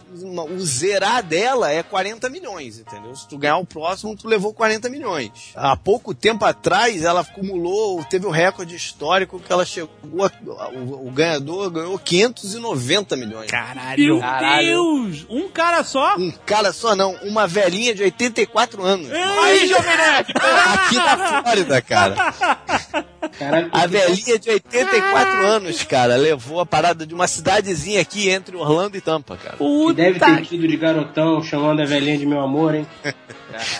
O zerar dela é 40 milhões, entendeu? Se tu ganhar o próximo, tu levou 40 milhões. Há pouco tempo atrás, ela acumulou, teve o recorde histórico que ela chegou, a- o, o ganhador ganhou 590 milhões. Caralho. Caralho. Deus! Um cara só? Um cara só não, uma velhinha de 84 anos. Aí, Jovem Nerd! Aqui na Flórida, cara. Caralho, A velhinha de 84 anos, cara, levou a parada de uma cidadezinha aqui entre Orlando e Tampa, cara. que deve ter tido de garotão chamando a velhinha de meu amor, hein?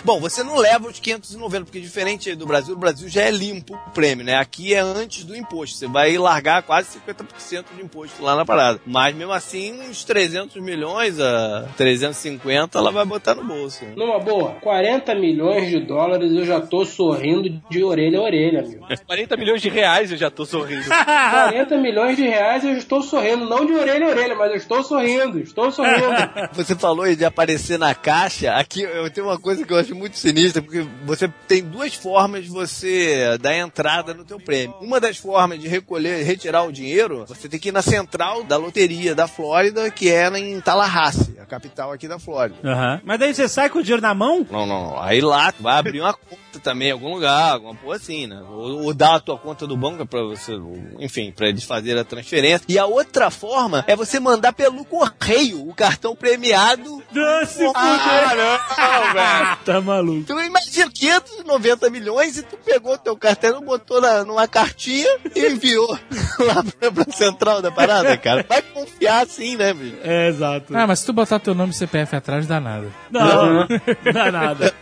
Bom, você não leva os 590, porque diferente do Brasil, o Brasil já é limpo o prêmio, né? Aqui é antes do imposto. Você vai largar quase 50% de imposto lá na parada. Mas mesmo assim, uns 300 milhões a 350 ela vai botar no bolso. né? Numa boa, 40 milhões de dólares eu já tô sorrindo de orelha a orelha, amigo. 40 milhões de reais eu já tô sorrindo. 40 milhões de reais eu estou sorrindo, não de orelha a orelha, mas eu estou sorrindo, estou sorrindo. Você falou de aparecer na caixa. Aqui eu tenho uma coisa que eu acho muito sinistra, porque você tem duas formas de você dar entrada no teu prêmio. Uma das formas de recolher, retirar o dinheiro, você tem que ir na central da loteria da Flórida, que é em Tallahassee, a capital aqui da Flórida. Aham. Mas daí você sai com o dinheiro na mão? Não, não, não. Aí lá tu vai abrir uma conta também em algum lugar, alguma porra assim, né? Ou, ou dar a tua conta do banco pra você, enfim, pra eles fazerem a transferência. E a outra forma é você mandar pelo correio o cartão premiado. Se Ah, não, velho. Tá maluco. Tu imagina 590 milhões e tu pegou teu cartão, botou na, numa cartinha e enviou lá pra, pra central da parada, cara. Vai confiar assim, né, bicho? É, exato. Ah, mas se tu botar teu nome e CPF atrás, dá nada. Não, não dá nada.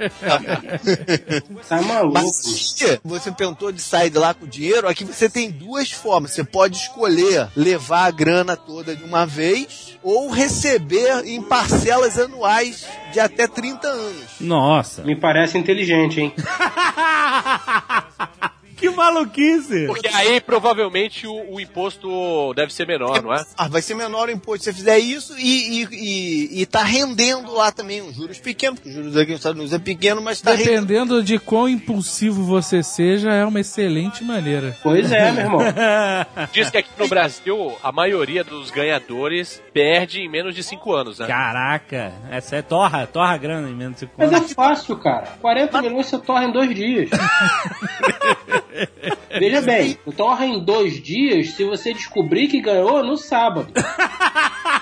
Tá maluco. Mas você tentou de sair de lá com o dinheiro, aqui você tem duas formas. Você pode escolher levar a grana toda de uma vez ou receber em parcelas anuais de até 30 anos. Nossa. Me parece inteligente, hein? Que maluquice. Porque aí provavelmente o, o imposto deve ser menor, não é? Ah, vai ser menor o imposto se você fizer isso e, e, e, e tá rendendo lá também uns juros pequenos, porque os juros aqui nos Estados Unidos é pequeno, mas tá rendendo. Dependendo de quão impulsivo você seja, é uma excelente maneira. Pois é, meu irmão. Diz que aqui no Brasil a maioria dos ganhadores perde em menos de 5 anos, né? Caraca, essa é torra, torra a grana em menos de Mas é fácil, cara. 40 milhões você torra em dois dias. Veja bem, torra em dois dias se você descobrir que ganhou no sábado.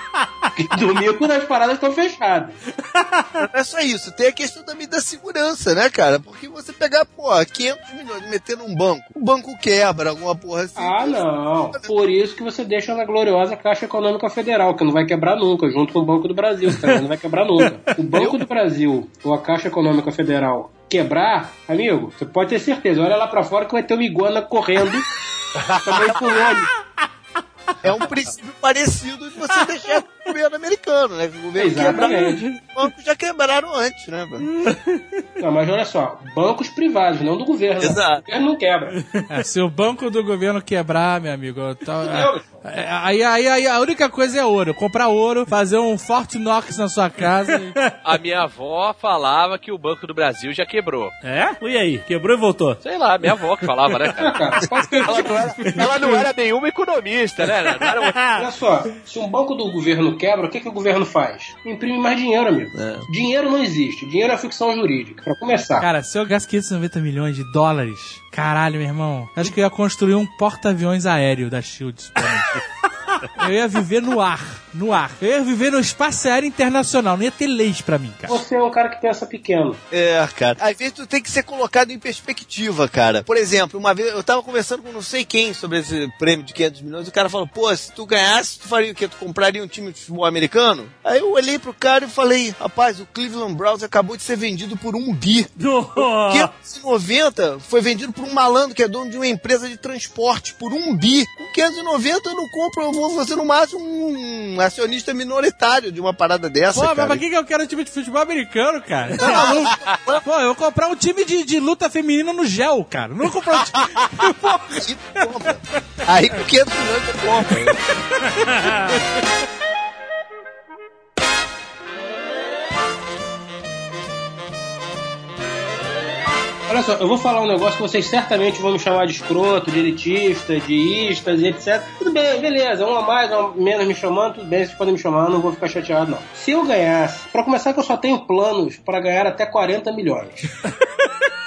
Porque domingo as paradas estão fechadas. Não é só isso, tem a questão também da segurança, né, cara? Porque você pegar, pô, 500 milhões e meter num banco, o banco quebra, alguma porra assim. Ah, não. Por isso que você deixa na gloriosa Caixa Econômica Federal, que não vai quebrar nunca, junto com o Banco do Brasil, que também não vai quebrar nunca. O Banco do Brasil ou a Caixa Econômica Federal quebrar, amigo, você pode ter certeza. Olha lá pra fora que vai ter uma iguana correndo também ônibus. É um princípio parecido de você deixar governo americano, né? O governo quebra, Exatamente. os bancos já quebraram antes, né? Não, mas olha só, bancos privados, não do governo. né? Exato. O governo não quebra. É, se o banco do governo quebrar, meu amigo, tá- é, é, aí, aí, aí a única coisa é ouro. Comprar ouro, fazer um Fort Knox na sua casa. e- A minha avó falava que o Banco do Brasil já quebrou. É? E aí? Quebrou e voltou? Sei lá, minha avó que falava, né, cara? Ela não, era, ela não era nenhuma economista, né? Era uma- Olha só, se um banco do governo quebra, o que, que o governo faz? Imprime mais dinheiro, amigo. Dinheiro não existe. Dinheiro é ficção jurídica. Pra começar. Cara, se eu gasto 590 milhões de dólares, caralho, meu irmão, acho que eu ia construir um porta-aviões aéreo da Shields. Eu ia viver no ar, no ar. Eu ia viver no espaço aéreo internacional, não ia ter leis pra mim, cara. Você é um cara que pensa pequeno. É, cara. Às vezes tu tem que ser colocado em perspectiva, cara. Por exemplo, uma vez eu tava conversando com não sei quem sobre esse prêmio de 500 milhões e o cara falou, pô, se tu ganhasse, tu faria o quê? Tu compraria um time de futebol americano? Aí eu olhei pro cara e falei, rapaz, o Cleveland Browns acabou de ser vendido por um bi. Oh. 590 foi vendido por um malandro que é dono de uma empresa de transporte por um bi. Com 590 eu não compro, eu vou fazer no máximo um acionista minoritário de uma parada dessa, Pô, mas cara. pra que, que eu quero um time de futebol americano, cara? Tá maluco? Pô, eu vou comprar um time de, de luta feminina no gel, cara. Não vou comprar um time. Aí com 500 milhões tu compra. Olha só, eu vou falar um negócio que vocês certamente vão me chamar de escroto, de elitista, de istas e etc. Tudo bem, beleza, um a mais, um a menos me chamando, tudo bem, vocês podem me chamar, eu não vou ficar chateado, não. Se eu ganhasse, pra começar que eu só tenho planos para ganhar até 40 milhões.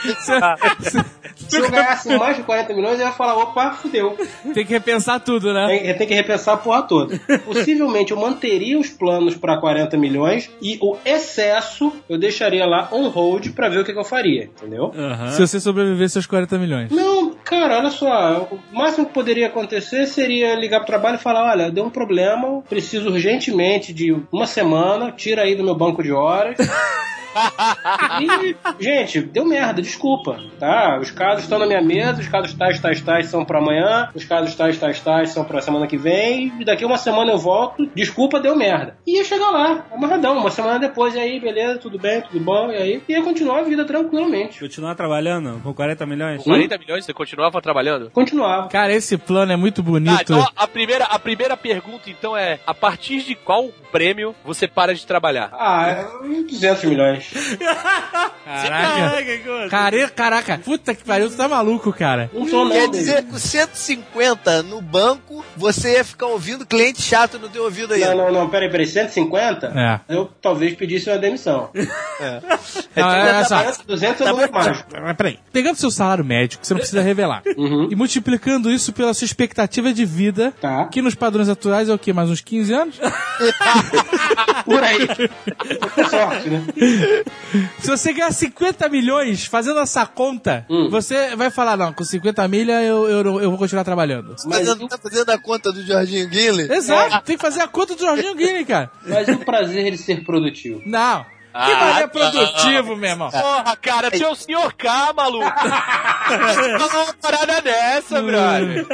Se eu ganhasse mais de 40 milhões, eu ia falar, opa, fudeu. Tem que repensar tudo, né? Tem, tem que repensar a porra toda. Possivelmente eu manteria os planos para 40 milhões e o excesso eu deixaria lá on hold pra ver o que, que eu faria, entendeu? Se você sobrevivesse aos 40 milhões. Não, cara, olha só. O máximo que poderia acontecer seria ligar pro trabalho e falar: olha, deu um problema, preciso urgentemente de uma semana, tira aí do meu banco de horas. E, gente, deu merda, desculpa, tá? Os casos estão na minha mesa, os casos tais, tais, tais são pra amanhã, os casos tais, tais, tais são pra semana que vem, e daqui uma semana eu volto, desculpa, deu merda. E ia chegar lá, amarradão, uma semana depois, e aí, beleza, tudo bem, tudo bom, e aí, ia continuar a vida tranquilamente. Continuar trabalhando com 40 milhões? Com 40 milhões você continuava trabalhando? Continuava. Cara, esse plano é muito Ah, bonito. então a primeira, a primeira pergunta então é: a partir de qual prêmio você para de trabalhar? Ah, 200 milhões. Caraca. Care, caraca. Puta que pariu, tu tá maluco, cara. Não tô Quer dizer que com 150 no banco, você ia ficar ouvindo cliente chato no teu ouvido aí. Não, não, não, peraí, peraí, 150? É. Eu talvez pedisse uma demissão. Não, é, só. 200 eu não mais. Mas peraí. Pegando seu salário médio, que você não precisa revelar, e multiplicando isso pela sua expectativa de vida, Tá. que nos padrões atuais é o quê? Mais uns 15 anos? Por aí. Com sorte, né? Se você ganhar 50 milhões fazendo essa conta, você vai falar, não, com 50 milha eu, eu, eu vou continuar trabalhando. Tá, fazendo, tá fazendo a conta do Jorginho Guilherme? Exato, tem que fazer a conta do Jorginho Guilherme, cara. Mas o prazer de ser produtivo? Não. Que Ah, mané produtivo, meu irmão. Porra, cara, tu é o senhor K, maluco. uma parada dessa, brother.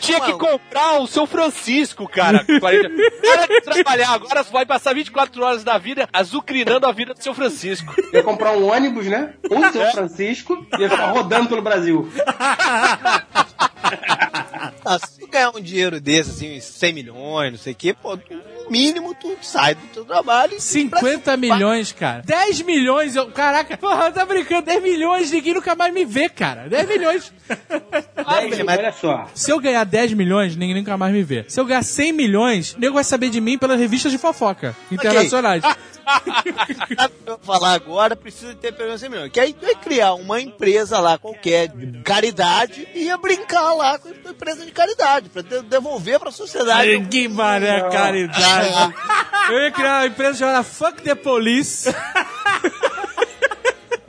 Tinha que comprar o seu Francisco, cara. 40. Para de trabalhar, agora vai passar 24 horas da vida azucrinando a vida do seu Francisco. Ia comprar um ônibus, né? Um São Francisco e ia ficar rodando pelo Brasil. Ah, se tu ganhar um dinheiro desse, assim, uns 100 milhões, não sei o quê, pô, mínimo tu sai do teu trabalho e... 50 milhões, cara. 10 milhões, eu, caraca, porra, tá brincando, 10 milhões, ninguém nunca mais me vê, cara. 10 milhões. Aí, mas- olha só. Se eu ganhar 10 milhões, ninguém nunca mais me vê. Se eu ganhar 100 milhões, nego vai saber de mim pelas revistas de fofoca internacionais. Sabe o que eu vou falar agora? Precisa ter pelo menos 100 milhões. Que aí tu ia criar uma empresa lá qualquer de caridade e ia brincar lá com a empresa de caridade pra de- devolver pra sociedade. Que maré caridade. Eu ia criar uma empresa chamada Fuck the Police.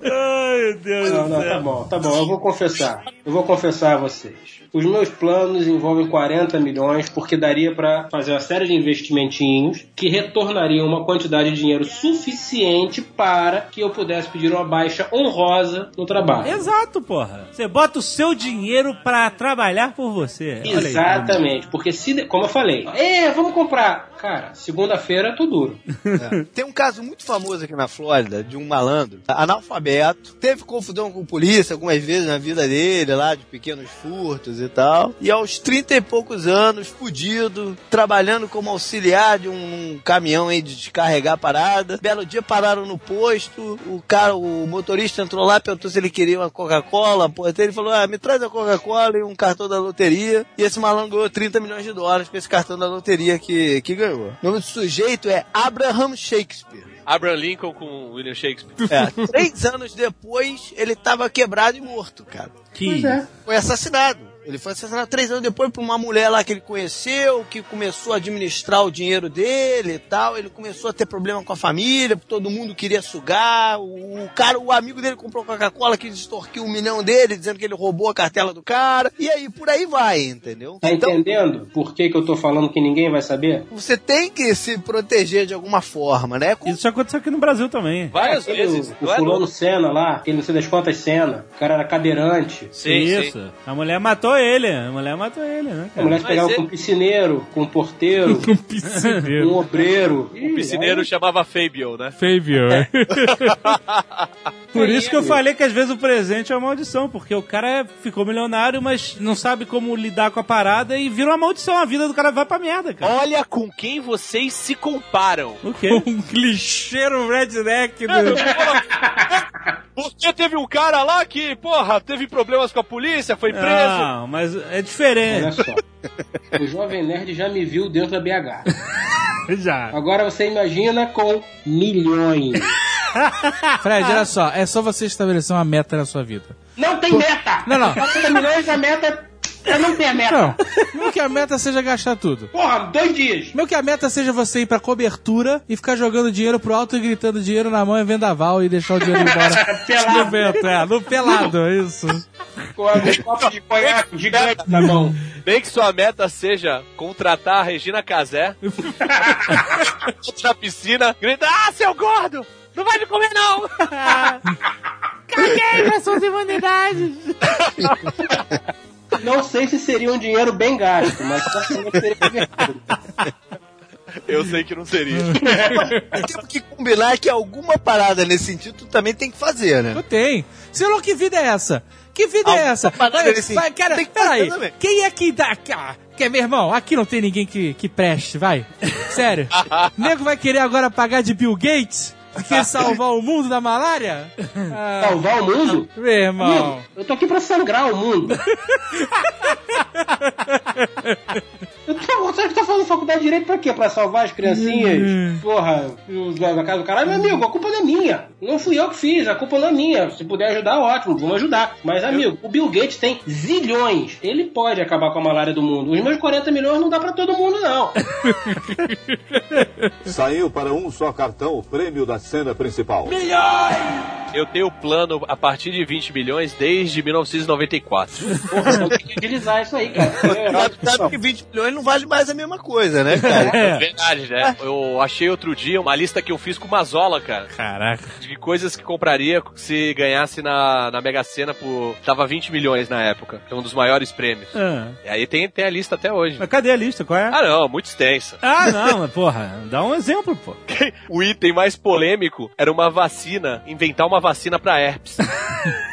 Ai, meu Deus Não, do não, céu. tá bom, tá bom. Eu vou confessar. Eu vou confessar a vocês. Os meus planos envolvem 40 milhões, porque daria pra fazer uma série de investimentinhos que retornariam uma quantidade de dinheiro suficiente para que eu pudesse pedir uma baixa honrosa no trabalho. Exato, porra. Você bota o seu dinheiro pra trabalhar por você. Exatamente, porque se, como eu falei, é, vamos comprar. Cara, segunda-feira tô duro. Tem um caso muito famoso aqui na Flórida de um malandro, analfabeto, teve confusão com polícia algumas vezes na vida dele, lá de pequenos furtos e tal. E aos 30 e poucos anos, fudido, trabalhando como auxiliar de um caminhão aí de descarregar parada. Belo dia pararam no posto, o cara, o motorista entrou lá, perguntou se ele queria uma Coca-Cola, pô, até ele falou: "Ah, me traz a Coca-Cola e um cartão da loteria". E esse malandro ganhou 30 milhões de dólares com esse cartão da loteria que, que ganhou. O nome do sujeito é Abraham Shakespeare. Abraham Lincoln com William Shakespeare. É, três anos depois, ele tava quebrado e morto, cara. Que... Foi assassinado. Ele foi assassinado três anos depois por uma mulher lá que ele conheceu, que começou a administrar o dinheiro dele e tal. Ele começou a ter problema com a família, todo mundo queria sugar. O cara, o amigo dele comprou Coca-Cola que extorquiu um milhão dele, dizendo que ele roubou a cartela do cara. E aí, por aí vai, entendeu? Tá Então, entendendo por que, que eu tô falando que ninguém vai saber? você tem que se proteger de alguma forma, né? Isso já aconteceu aqui no Brasil também. Várias Aquele- vezes. O é fulano. Senna lá, aquele não sei das quantas Senna. O cara era cadeirante. Sim, Isso. sim. A mulher matou ele. A mulher matou ele, né, A cara? mulher Mas pegava ele- com um piscineiro, com um porteiro, Um piscineiro. um obreiro. O piscineiro chamava Fabio, né? Fabian. Por isso que eu falei que às vezes o presente é uma maldição, porque o cara ficou milionário, mas não sabe como lidar com a parada e vira uma maldição. A vida do cara vai pra merda, cara. Olha com quem vocês se comparam. O quê? um clichêiro redneck do... Você teve um cara lá que, porra, teve problemas com a polícia, foi preso. Não, mas é diferente. Olha só. O Jovem Nerd já me viu dentro da BH. Já. Agora você imagina com milhões. Fred, olha só, é só você estabelecer uma meta na sua vida. Não tem meta! Não, não. 40 milhões a meta. Eu não tenho a meta. Não, não que a meta seja gastar tudo. Porra, dois dias. Meu que a meta seja você ir pra cobertura e ficar jogando dinheiro pro alto e gritando dinheiro na mão em vendaval e deixar o dinheiro embora Pelado. no vento, é, no pelado, isso. Com um copo de conhaque gigante na mão. Nem que sua meta seja contratar a Regina Casé na piscina, grita, ah, seu gordo! Não vai me comer, não! Caguei com as suas imunidades. Não sei se seria um dinheiro bem gasto, mas certamente seria divertido. Eu sei que não seria. temos que combinar que alguma parada nesse sentido tu também tem que fazer, né? Não tem. Senão, que vida é essa? Que vida é essa? parada Vai, nesse vai, sentido cara, tem que peraí. também. Quem é que dá. Ah, quer, meu irmão, aqui não tem ninguém que, que preste, vai. Sério. Nego vai querer agora pagar de Bill Gates? Que quer salvar o mundo da malária? Ah, Salvar o mundo? meu irmão. Eu tô aqui pra sangrar o mundo. Tô, você tá fazendo faculdade de direito pra quê? Pra salvar as criancinhas? Porra, os da casa do caralho. Meu amigo, a culpa não é minha. Não fui eu que fiz, a culpa não é minha. Se puder ajudar, ótimo, vamos ajudar. Mas, amigo, o Bill Gates tem zilhões. Ele pode acabar com a malária do mundo. Os meus 40 milhões não dá pra todo mundo, não. Saiu para um só cartão o prêmio da cena principal. Eu tenho plano a partir de 20 milhões desde 1994. Porra, então tem que utilizar isso aí, cara. Sabe, sabe que 20 milhões não vale mais a mesma coisa, né, cara? É verdade, né? Eu achei outro dia uma lista que eu fiz com Mazola, cara. Caraca. De coisas que compraria se ganhasse na, na Mega Sena por. Tava 20 milhões na época. É um dos maiores prêmios. Ah. E aí tem, tem a lista até hoje. Mas cadê a lista? Qual é? Ah, não, muito extensa. Ah, não, mas porra, dá um exemplo, pô. O item mais polêmico era uma vacina, inventar uma vacina pra herpes.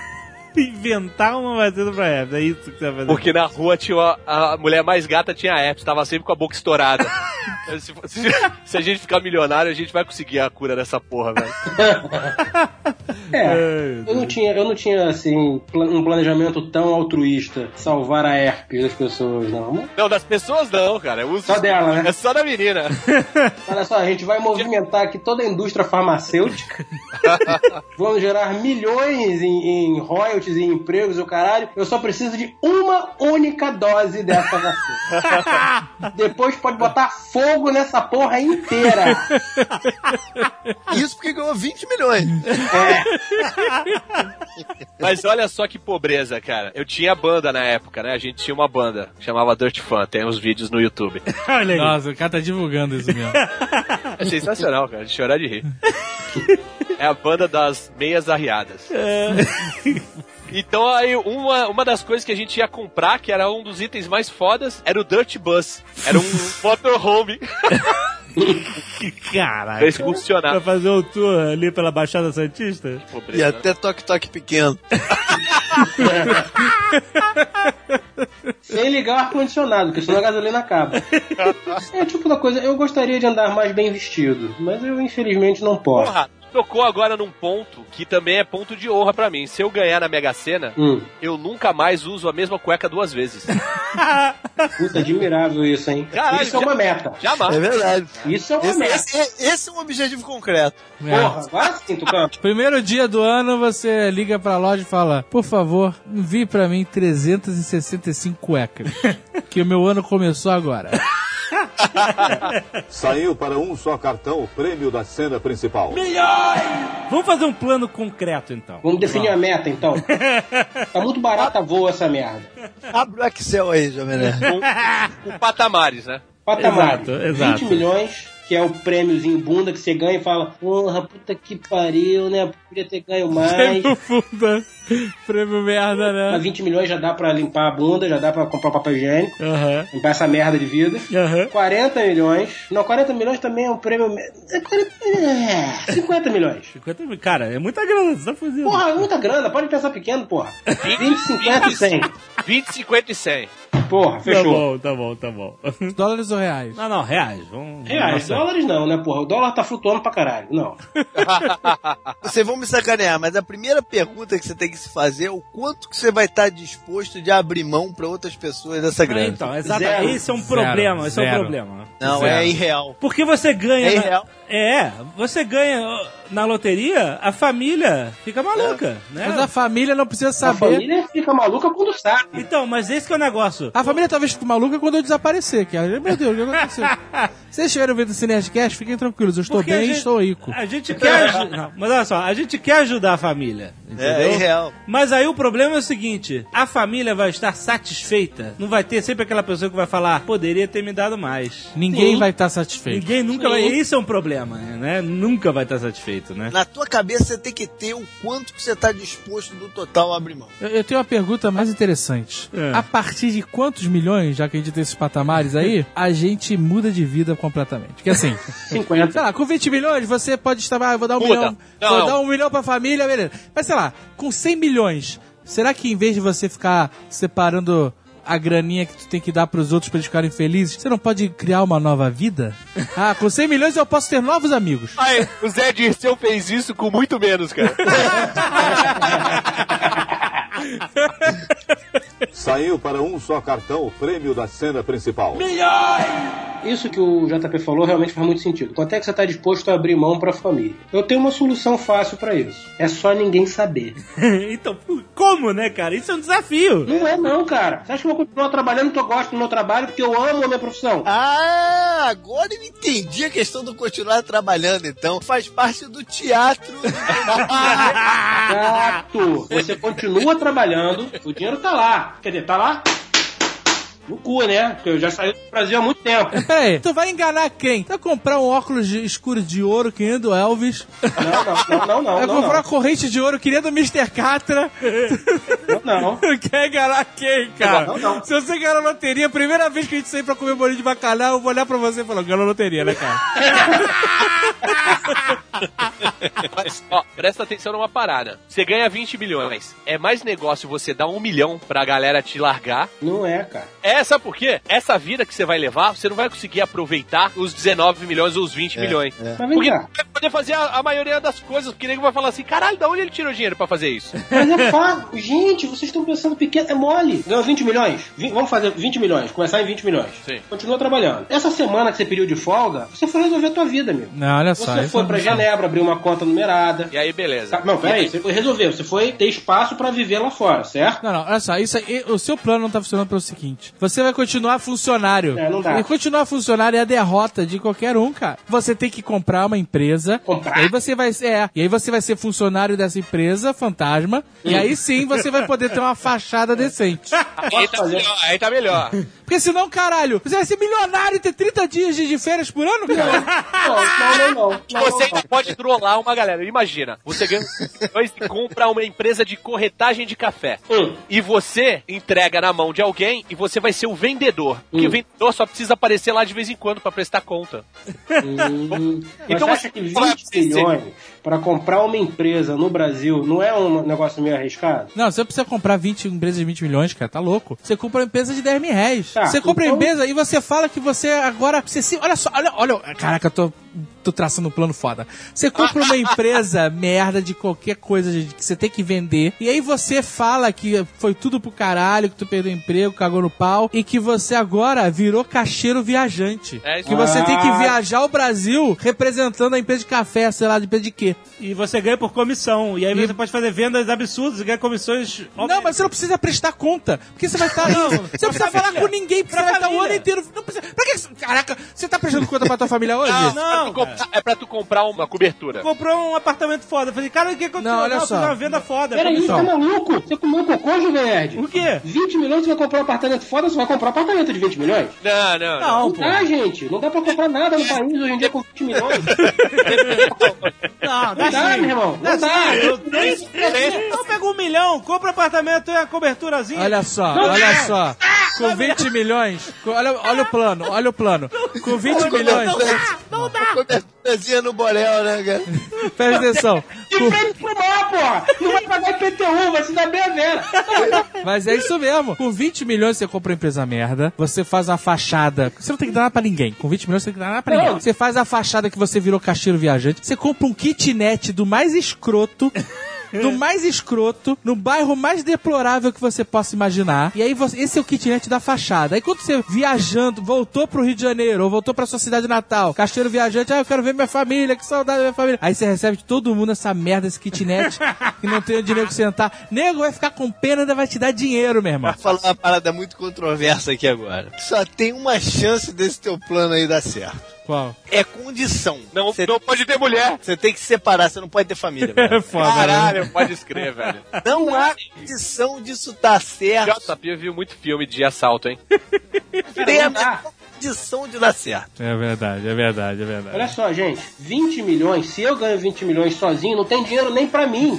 Inventar uma vacina pra herpes, é isso que você vai fazer. Porque na rua tinha uma- a mulher mais gata tinha herpes, tava sempre com a boca estourada. Se, se- se a gente ficar milionário, a gente vai conseguir a cura dessa porra, velho. É, eu não tinha, eu não tinha assim, um planejamento tão altruísta, salvar a herpes das pessoas, não. Não, das pessoas não, cara. Eu uso Só dela, né? É só da menina. Olha só, a gente vai movimentar aqui toda a indústria farmacêutica. Vamos gerar milhões em, em royalties e empregos e o caralho. Eu só preciso de uma única dose dessa vacina. Depois pode botar fogo nessa porra inteira. Isso porque ganhou 20 milhões. Mas olha só que pobreza, cara. Eu tinha banda na época, né? A gente tinha uma banda, chamava Dirt Fan, tem uns vídeos no YouTube. Olha aí. Nossa, o cara tá divulgando isso mesmo. É sensacional, cara, de chorar de rir. É a banda das meias arriadas. Então aí, uma, uma das coisas que a gente ia comprar, que era um dos itens mais fodas, era o Dirt Bus. Era um motorhome Caralho. pra excursionar. Pra fazer o tour ali pela Baixada Santista? E Pobreza. até toque-toque pequeno. Sem ligar o ar-condicionado, porque senão a gasolina acaba. É tipo da coisa, eu gostaria de andar mais bem vestido, mas eu infelizmente não posso. Porra, tocou agora num ponto que também é ponto de honra pra mim. Se eu ganhar na Mega Sena, Hum, eu nunca mais uso a mesma cueca duas vezes. puta, admirável isso, hein? Caralho, isso é uma meta. Jamais. É verdade. Isso é uma Esse, meta. esse- esse é um objetivo concreto. Porra, agora sim, Tucano. Primeiro dia do ano, você liga pra loja e fala: Por favor, envie pra mim 365 cuecas. que o meu ano começou agora. Saiu para um só cartão o prêmio da cena principal. Vamos fazer um plano concreto, então. Vamos definir a meta, então. Tá muito barata voa essa merda. Abre o Excel aí, Jovem Nerd. Com, com patamares, né? Patamar. Exato, exato. 20 milhões, que é o prêmiozinho bunda que você ganha e fala, porra, puta que pariu, né? Podia ter ganho mais. Prêmio funda. Prêmio merda, Mas né? 20 milhões já dá pra limpar a bunda, já dá pra comprar papel higiênico, Aham. limpar essa merda de vida. Aham. 40 milhões. Não, 40 milhões também é um prêmio. É 40, é, 50 milhões. 50 mil. Cara, é muita grana, você tá fazendo. Porra, é muita grana, pode pensar pequeno, porra. 20, 50 e 100. 20, 50 e 100. Porra, Tá fechou. bom, tá bom, tá bom. Dólares ou reais? Não, não, reais. Vamos, Reais, Nossa. dólares não, né, porra? O dólar tá flutuando pra caralho. Não. Vocês vão me sacanear, mas a primeira pergunta que você tem que se fazer é o quanto que você vai estar disposto de abrir mão pra outras pessoas dessa Ah, grana. então, exato. Zero. Esse é um Zero, problema, esse é um zero. problema. Não, Zero. é irreal. Porque você ganha. É na- irreal. É, você ganha na loteria, a família fica maluca, né? Mas a família não precisa A saber. família fica maluca quando sabe. Então, mas esse que é o negócio. A família talvez fique maluca quando eu desaparecer, que é, meu Deus, o que aconteceu? Vocês estiverem vendo esse Nerdcast, fiquem tranquilos, eu estou Porque bem a e gente- estou rico. A gente quer. não, mas olha só, a gente quer ajudar a família. É, Entendeu? é irreal. Mas aí o problema é o seguinte: a família vai estar satisfeita. Não vai ter sempre aquela pessoa que vai falar, poderia ter me dado mais. Ninguém Sim. vai estar satisfeito. Ninguém nunca vai. Isso é um problema, né? Nunca vai estar satisfeito, né? Na tua cabeça você tem que ter o quanto que você tá disposto do total a abrir mão. Eu, eu tenho uma pergunta mais interessante. É. A partir de quantos milhões, já que a gente tem esses patamares aí, a gente muda de vida completamente? Porque assim, 50. sei lá, com 20 milhões você pode estar, ah, vou dar um Muda. milhão, Não, vou não. dar um milhão pra família, beleza. Mas sei lá, com 100 milhões, será que em vez de você ficar separando a graninha que tu tem que dar pros outros pra eles ficarem felizes, você não pode criar uma nova vida? Ah, com 100 milhões eu posso ter novos amigos. Ai, o Zé Dirceu fez isso com muito menos, cara. Saiu para um só cartão o prêmio da cena principal. Isso que o JP falou realmente faz muito sentido. Quanto é que você está disposto a abrir mão para a família? Eu tenho uma solução fácil para isso. É só ninguém saber. então, como, né, cara? Isso é um desafio. Não é não, cara. Você acha que eu vou continuar trabalhando porque eu gosto do meu trabalho, porque eu amo a minha profissão? Ah, agora eu entendi a questão do continuar trabalhando, então. Faz parte do teatro. do- Exato. Você continua trabalhando, o dinheiro tá lá. Quer tá lá no cu, né? Porque eu já saí do Brasil há muito tempo. Peraí, tu vai enganar quem? Tu vai comprar um óculos de- escuro de ouro que nem do Elvis? Não, não, não, não, não. vai não, comprar uma não. corrente de ouro que nem do Mr. Catra? Não, não. Quer enganar quem, cara? Não, não. Se você ganhar na loteria, a primeira vez que a gente sair pra comer bolinho de bacalhau, eu vou olhar pra você e falar, ganhou na loteria, né, cara? Mas, ó, presta atenção numa parada. Você ganha 20 milhões. É mais negócio você dar um milhão pra galera te largar. Não é, cara. É, É, sabe por quê? Essa vida que você vai levar, você não vai conseguir aproveitar os 19 milhões ou os 20 milhões. Mas vem Porque não vai poder fazer a, a maioria das coisas, porque nego vai falar assim, caralho, da onde ele tirou dinheiro pra fazer isso? Mas é fato. Gente, vocês estão pensando pequeno. É mole. Ganhou 20 milhões? Vamos fazer 20 milhões. Começar em 20 milhões. Sim. Continua trabalhando. Essa semana que você pediu de folga, você foi resolver a tua vida, amigo. Não, olha só. Você foi não- pra Genebra abrir uma conta numerada. E aí, beleza. Tá, Não, peraí, você foi resolver. Você foi ter espaço pra viver lá fora, certo? Não, não, olha só, isso aí, o seu plano não tá funcionando pelo seguinte: você vai continuar funcionário. É, não dá. E continuar funcionário é a derrota de qualquer um, cara. Você tem que comprar uma empresa. Comprar? E aí você vai é, e aí você vai ser funcionário dessa empresa, fantasma. E aí sim você vai poder ter uma fachada decente. Aí tá melhor. Aí tá melhor. Porque senão, caralho, você vai ser milionário e ter 30 dias de férias por ano, cara? Não, não, não, não. E não, você não. ainda pode trollar uma galera. Imagina, você ganha e compra uma empresa de corretagem de café. Hum. E você entrega na mão de alguém e você vai ser o vendedor. Porque Hum. o vendedor só precisa aparecer lá de vez em quando pra prestar conta. Hum, Então você acha que vai 20 milhões pra comprar uma empresa no Brasil não é um negócio meio arriscado? Não, você precisa comprar 20 empresas de 20 milhões, cara, tá louco. Você compra uma empresa de 10 mil reais. Tá, você compra então- empresa e você fala que você agora. Você se, olha só, olha, olha. Caraca, eu tô, tô traçando um plano foda. Você compra uma empresa merda de qualquer coisa de- que você tem que vender. E aí você fala que foi tudo pro caralho, que tu perdeu o emprego, cagou no pau. E que você agora virou caixeiro viajante. É isso que você Ah. tem que viajar o Brasil representando a empresa de café, sei lá, de empresa de quê. E você ganha por comissão. E aí E- você pode fazer vendas absurdas e ganhar comissões. Não, mas você não precisa prestar conta. Porque você vai estar. Não, você não precisa falar com ninguém, porque Pra você vai estar o família. ano inteiro. Não precisa. Pra que Caraca, você tá prestando conta pra tua família hoje? Não, Não, tu comprar, é pra tu comprar uma cobertura. Comprou um apartamento foda. Eu falei, cara, o que aconteceu? Não, olha eu só. fiz uma venda foda. Peraí, você tá maluco? Você comeu cocô, Jovem Nerd? O quê? 20 milhões você vai comprar um apartamento foda, você vai comprar um apartamento de 20 milhões? Não, não, não. Não, Não pô. dá, gente. Não dá pra comprar nada no país hoje em dia com 20 milhões. Não, Não dá, sim. meu irmão. Não Dá dá. sim. Então pega um milhão, compra apartamento e a coberturazinha. Olha só, olha só. Com 20 milhões. com- olha, olha o plano, olha o plano. Com 20 milhões. Não dá. Coberturazinha no Borel, né, cara? Presta atenção. De frente pro mar, porra! Não vai pagar IPTU, vai se dar bem a vera. Mas é isso mesmo. Com 20 milhões você compra uma empresa merda, você faz uma fachada. Você não tem que dar nada pra ninguém. Com 20 milhões você tem que dar nada pra Não. ninguém. Você faz a fachada que você virou caixeiro viajante. Você compra um kitnet do mais escroto. Do mais escroto, no bairro mais deplorável que você possa imaginar. E aí, você, esse é o kitnet da fachada. Aí, quando você viajando, voltou pro Rio de Janeiro, ou voltou pra sua cidade natal, caixeiro viajante, ah, eu quero ver minha família, que saudade da minha família. Aí você recebe de todo mundo essa merda, esse kitnet, que não tem onde nego sentar. Nego vai ficar com pena ainda vai te dar dinheiro, meu irmão. Vou falar uma parada muito controversa aqui agora. Só tem uma chance desse teu plano aí dar certo. Qual? É condição. Não, Você não pode ter mulher. você tem que se separar, você não pode ter família. velho. Foda, né? Caralho, pode escrever, velho. Não há condição disso dar certo. JP viu muito filme de assalto, hein? Tem a condição de dar certo. É verdade, é verdade, é verdade. Olha só, gente, 20 milhões, se eu ganho 20 milhões sozinho, não tem dinheiro nem pra mim.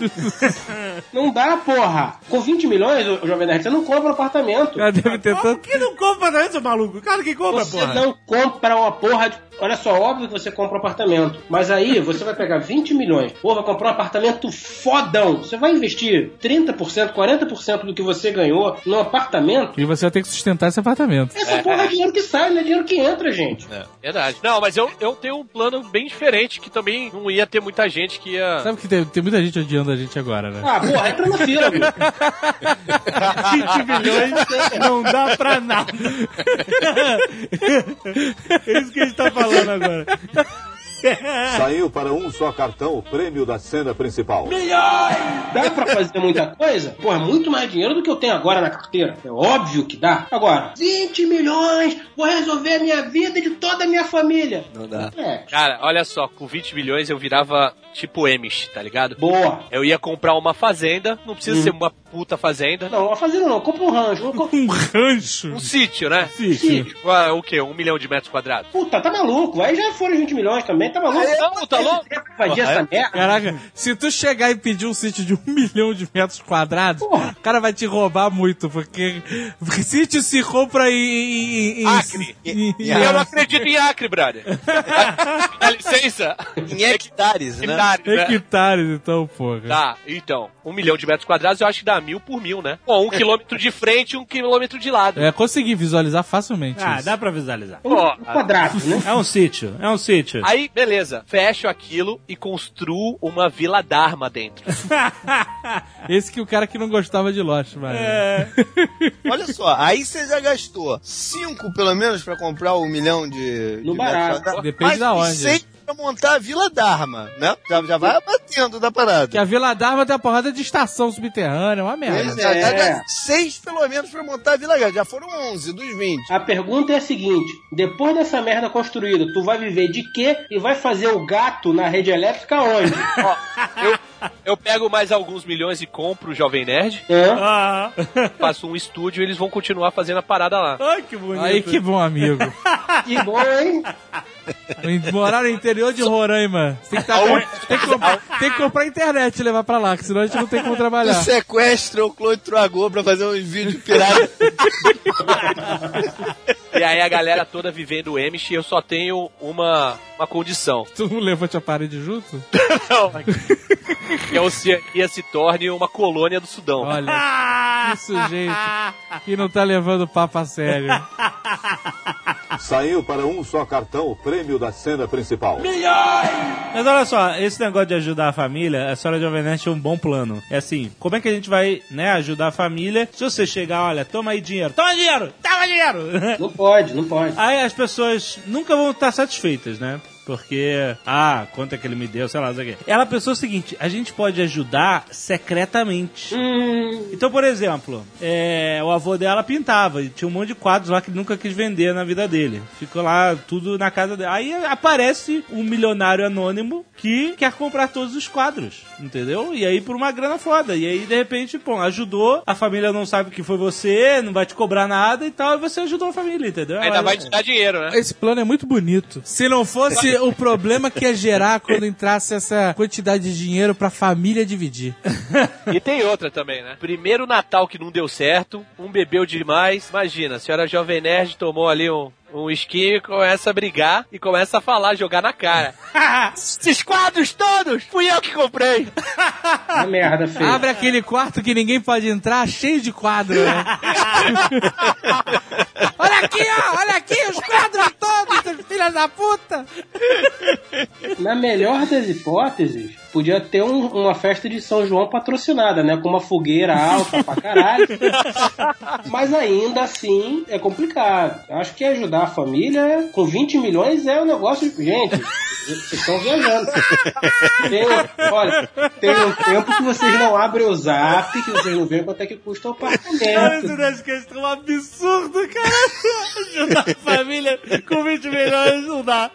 não dá, porra. Com 20 milhões, ô, Jovem Nerd, você não compra um apartamento. Já deve ter tanto. que não compra apartamento, seu maluco? Claro que compra, Você porra. não compra uma porra de. Olha só, óbvio que você compra um apartamento. Mas aí você vai pegar 20 milhões. Pô, vai comprar um apartamento fodão. Você vai investir 30%, 40% do que você ganhou num apartamento. E você vai ter que sustentar esse apartamento. Essa porra é dinheiro que sai, não é dinheiro que entra, gente. É, verdade. Não, mas eu, eu tenho um plano bem diferente que também não ia ter muita gente que ia. Sabe que tem, tem muita gente odiando a gente agora, né? Ah, porra, entra na fila, viu? 20 milhões não dá pra nada. é isso que a gente tá falando agora. Saiu para um só cartão o prêmio da cena principal. Dá pra fazer muita coisa? Porra, é muito mais dinheiro do que eu tenho agora na carteira. É óbvio que dá. Agora, 20 milhões, vou resolver a minha vida e de toda a minha família. Não dá. É, Cara, olha só, com 20 milhões eu virava tipo Emish, tá ligado? boa. Eu ia comprar uma fazenda, não precisa ser uma puta fazenda. Não, a fazenda não, compra um rancho. Compra- Um rancho. Um sítio, né? Sítio. Ah, o quê? Um milhão de metros quadrados? Puta, tá maluco. Aí já foram 20 milhões também, tá maluco? Não, tá louco? Fazer essa merda. Caraca, se tu chegar e pedir um sítio de um milhão de metros quadrados, Porra. o cara vai te roubar muito, porque, porque sítio se compra em. em, em Acre. em- em- Eu não acredito em Acre, brother. Dá licença? Em hectares, né? Hectares, né? Hectares, então, porra. Tá, então, um milhão de metros quadrados eu acho que dá mil por mil, né? Bom, um quilômetro de frente e um quilômetro de lado. É, consegui visualizar facilmente Ah, isso. dá pra visualizar. Um Ó, quadrado, né? É um sítio, é um sítio. Aí, beleza, fecho aquilo e construo uma vila Dharma dentro. Esse que o cara que não gostava de Lost, mas... É. Olha só, aí você já gastou cinco, pelo menos, pra comprar um milhão de. No de barato. Depende Mas da onde. Pra montar a Vila Dharma, né? Já, já vai batendo da parada. Que a Vila Dharma tem uma porrada de estação subterrânea, uma merda. Pois é, já É. seis, pelo menos, pra montar a Vila Grande. Já foram onze dos 20. A pergunta é a seguinte: depois dessa merda construída, tu vai viver de quê e vai fazer o gato na rede elétrica onde? Ó, eu, eu pego mais alguns milhões e compro o Jovem Nerd, Hã? Ah. faço um estúdio e eles vão continuar fazendo a parada lá. Ai, que bonito. Aí que bom, amigo. Que bom, hein? Morar no interior de Roraima. Tem que, tá- tem que comprar, tem que comprar internet e levar pra lá, que senão a gente não tem como Tu trabalhar. sequestra o Claude Tragô pra fazer uns vídeos piratas. E aí a galera toda vivendo o Emish e eu só tenho uma, uma condição. Tu não levante a parede junto? Que a Oceania se torne uma colônia do Sudão. Olha, que sujeito que não tá levando o papo a sério. Saiu para um só cartão o prêmio da cena principal. Mas olha só, esse negócio de ajudar a família, a senhora Jovem Nerd é um bom plano. É assim, como é que a gente vai, né, ajudar a família? Se você chegar, olha, toma aí dinheiro, toma dinheiro, toma dinheiro! Não pode, não pode. Aí as pessoas nunca vão estar satisfeitas, né? Porque, ah, quanto é que ele me deu, sei lá, sei o quê. Ela pensou o seguinte: a gente pode ajudar secretamente. Hum, Então, por exemplo, é, o avô dela pintava e tinha um monte de quadros lá que ele nunca quis vender na vida dele. Ficou lá tudo na casa dele. Aí aparece um milionário anônimo que quer comprar todos os quadros, entendeu? E aí por uma grana foda. E aí, de repente, pô, ajudou, a família não sabe que foi você, não vai te cobrar nada e tal, e você ajudou a família, entendeu? Ainda Ela- vai te dar dinheiro, né? Esse plano é muito bonito. Se não fosse o problema que ia gerar quando entrasse essa quantidade de dinheiro pra família dividir. E tem outra também, né? Primeiro Natal que não deu certo, um bebeu demais. Imagina, a senhora Jovem Nerd tomou ali um, um e começa a brigar e começa a falar, jogar na cara. Esses quadros todos, fui eu que comprei. a merda feia. Abre aquele quarto que ninguém pode entrar, cheio de quadros, né? olha aqui, ó! Olha aqui, os quadros todos, filhos da puta! Na melhor das hipóteses, podia ter um- uma festa de São João patrocinada, né? Com uma fogueira alta pra caralho. Mas ainda assim é complicado. Acho que ajudar a família com 20 milhões é um negócio. Gente, vocês estão viajando. Tem, olha, tem um tempo que vocês não abrem o zap, que vocês não veem quanto é que custa o Cara, apartamento. esse Nerdcast é um absurdo, cara. Ajudar a família com 20 milhões não dá.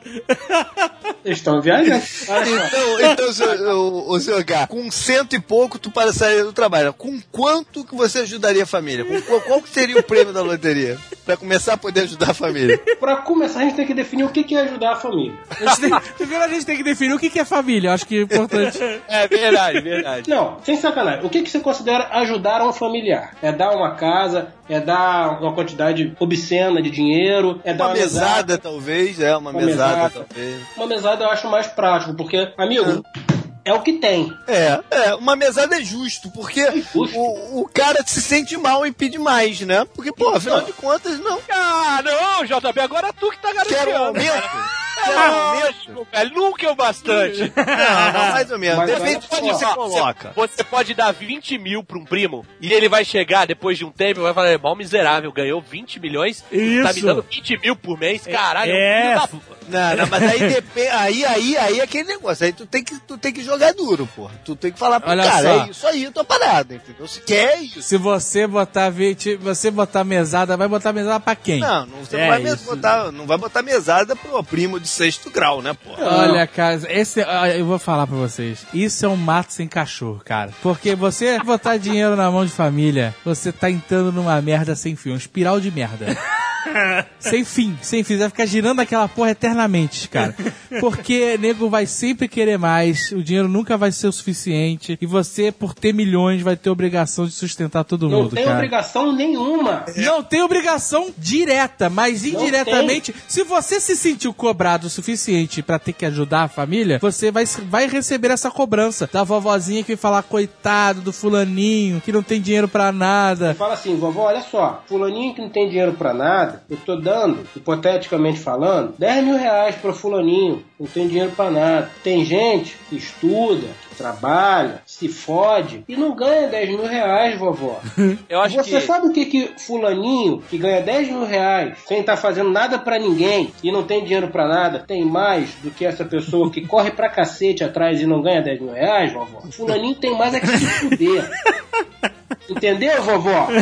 Estão viajando. Olha só. Então, então o, o com cento e pouco tu passaria do trabalho. Com quanto que você ajudaria a família? Com qual, qual que seria o prêmio da loteria? Pra começar a poder ajudar a família. Pra começar, a gente tem que definir o que que é ajudar a família. A gente tem, primeiro a gente tem que definir o que que é família, acho que é importante. É verdade, verdade. Não, sem sacanagem. O que, que você considera ajudar um familiar? É dar uma casa? É dar uma quantidade obscena de dinheiro? É dar Uma uma, mesada, talvez, é, uma, Uma mesada, mesada. talvez. Uma mesada eu acho mais prático, porque, amigo, é o que tem. É, é, uma mesada é justo, porque justo. O, o cara se sente mal e pede mais, né? Porque, pô, afinal de contas, não. Ah, não, JB, agora é tu que tá garantindo. Quero um aumento? Aumento? velho, nunca é o bastante. Não, não, mais ou menos. Mas Depende olha de onde você coloca. Você pode dar 20 mil pra um primo e ele vai chegar depois de um tempo e vai falar: é mal miserável, ganhou 20 milhões, tá me Isso. dando 20 mil por mês, caralho. É, um Não, não, mas aí depende. Aí, aí, aí é aquele negócio. Aí tu tem que, tu tem que jogar duro, porra. Tu tem que falar pro Olha cara, só. é isso aí, tua parada, entendeu? Se quer é isso. Se você botar 20, você botar mesada, vai botar mesada pra quem? Não, não, você É, não, vai isso. botar, não vai botar mesada pro primo de sexto grau, né, porra? Olha, cara, esse, ah, eu vou falar pra vocês. Isso é um mato sem cachorro, cara. Porque você botar dinheiro na mão de família, você tá entrando numa merda sem fim, uma espiral de merda. sem fim, sem fim. Vai ficar girando aquela porra eternamente, cara. Porque nego vai sempre querer mais, o dinheiro nunca vai ser o suficiente. E você, por ter milhões, vai ter obrigação de sustentar todo Não mundo, tem cara. obrigação nenhuma. Não tem obrigação direta, mas Não indiretamente, se você se sentiu cobrado o suficiente pra ter que ajudar a família, você vai, vai receber essa cobrança da vovozinha que vai falar, coitado do fulaninho, que não tem dinheiro pra nada. Fala assim, vovó, olha só, fulaninho que não tem dinheiro pra nada, eu tô dando, hipoteticamente falando, 10 mil reais pra fulaninho, não tem dinheiro pra nada. Tem gente que estuda, que trabalha, se fode e não ganha 10 mil reais, vovó. Eu acho Você que. sabe o que que fulaninho que ganha 10 mil reais sem estar fazendo nada pra ninguém e não tem dinheiro pra nada tem mais do que essa pessoa que corre pra cacete atrás e não ganha 10 mil reais, vovó? Fulaninho tem mais é que se fuder. Entendeu, vovó?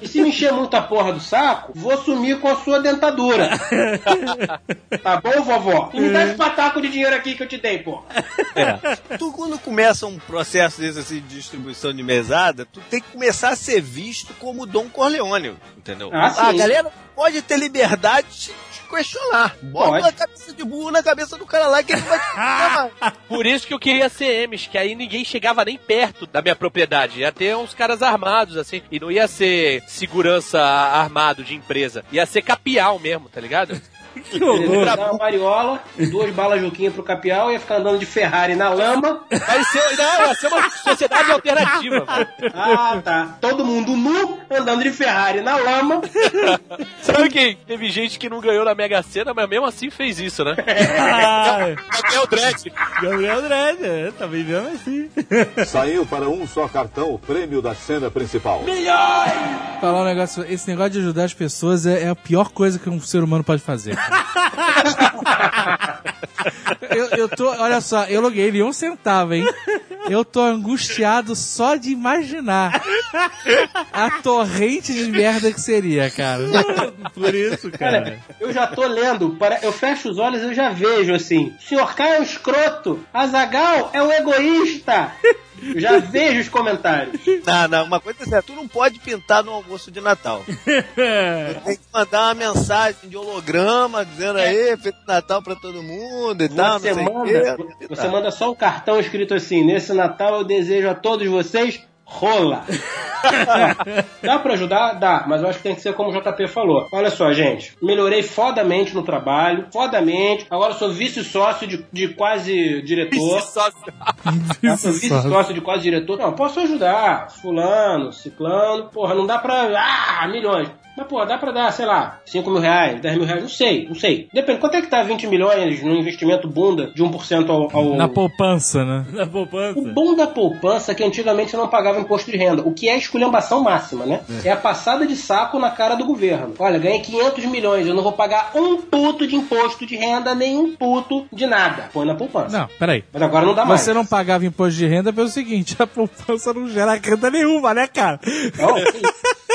E se me encher muito a porra do saco, vou sumir com a sua dentadura. Tá bom, vovó? E me dá esse pataco de dinheiro aqui que eu te dei, pô. Tu, quando começa um processo desse assim, de distribuição de mesada, tu tem que começar a ser visto como Dom Corleone, entendeu? Ah, a galera pode ter liberdade questionar. Bota Pode. uma cabeça de burro na cabeça do cara lá que ele vai te. Por isso que eu queria ser Emes, que aí ninguém chegava nem perto da minha propriedade. Ia ter uns caras armados, assim. E não ia ser segurança armado de empresa. Ia ser capial mesmo, tá ligado? Que Ele ia horror. dar uma mariola, duas balas Juquinha pro capial, ia ficar andando de Ferrari na lama. Vai ser, não, ia ser uma sociedade alternativa. mano. Ah, tá. Todo mundo nu, andando de Ferrari na lama. Sabe que teve gente que não ganhou na Mega Sena, mas mesmo assim fez isso, né? Ah, Gabriel Dredd. Gabriel Dredd, é, tá vivendo assim. Saiu para um só cartão o prêmio da cena principal. Falar um negócio, esse negócio de ajudar as pessoas é, é a pior coisa que um ser humano pode fazer. Eu, eu tô, olha só, eu loguei ele um centavo, hein? Eu tô angustiado só de imaginar a torrente de merda que seria, cara. Por isso, Cara, cara. eu já tô lendo, para- eu fecho os olhos e eu já vejo assim. Senhor K é um escroto, Azagal é um egoísta. Eu já vejo os comentários. Não, não, uma coisa é certa, tu não pode pintar no almoço de Natal. Tu tem que mandar uma mensagem de holograma dizendo aí, Feliz Natal pra todo mundo e tal, não Você sei o manda, quê. você manda só um cartão escrito assim: Nesse Natal eu desejo a todos vocês rola. Dá pra ajudar? Dá, mas eu acho que tem que ser como o JP falou. Olha só, gente, melhorei fodamente no trabalho, fodamente. Agora sou vice-sócio de, de quase diretor. Sou vice-sócio de quase diretor. Não, posso ajudar. Fulano, ciclano. Porra, não dá pra. Ah, milhões. Mas, porra, dá pra dar, sei lá, 5 mil reais, 10 mil reais, não sei, não sei. Depende, quanto é que tá 20 milhões no investimento bunda de 1% ao, ao... Na poupança, né? Na poupança. O bom da poupança é que antigamente você não pagava imposto de renda, o que é esculhambação máxima, né? É. a passada de saco na cara do governo. Olha, ganhei 500 milhões, eu não vou pagar um puto de imposto de renda, nem um puto de nada. Põe na poupança. Não, peraí. Mas agora não dá mais. Você não pagava imposto de renda pelo seguinte, a poupança não gera renda nenhuma, né, cara? Não,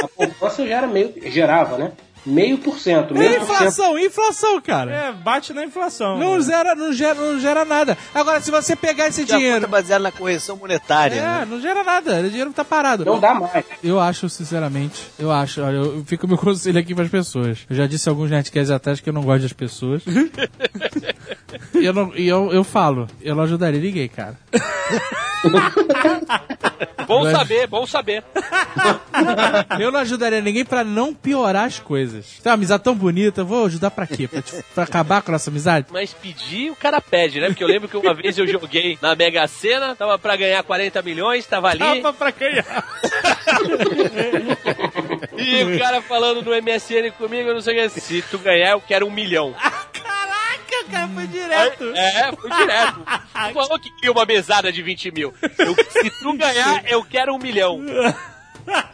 a poupança gera meio. gerava, né? Meio por cento. É inflação, inflação, cara. É, bate na inflação. Não gera, não, gera, não gera nada. Agora, se você pegar esse é dinheiro. baseada na correção monetária, É, né? não gera nada. O dinheiro tá parado. Não dá mais. Eu acho, sinceramente, eu acho, olha, eu fico meu conselho aqui pras pessoas. Eu já disse alguns Nerdcasts atrás que eu não gosto das pessoas. e eu, não, e eu, eu falo, eu não ajudaria ninguém, cara. Bom Mas- saber, bom saber. Eu não ajudaria ninguém pra não piorar as coisas. Tem uma amizade tão bonita, eu vou ajudar pra quê? Pra, te- pra acabar com a nossa amizade? Mas pedir, o cara pede, né? Porque eu lembro que uma vez eu joguei na Mega Sena, tava pra ganhar 40 milhões, tava ali. Tapa pra ganhar. E o cara falando no MSN comigo, eu não sei o que. Se tu ganhar, eu quero um milhão. Caraca, cara, foi direto. É, foi direto. Tu falou que queria uma mesada de 20 mil. Eu- se tu ganhar, eu quero um milhão.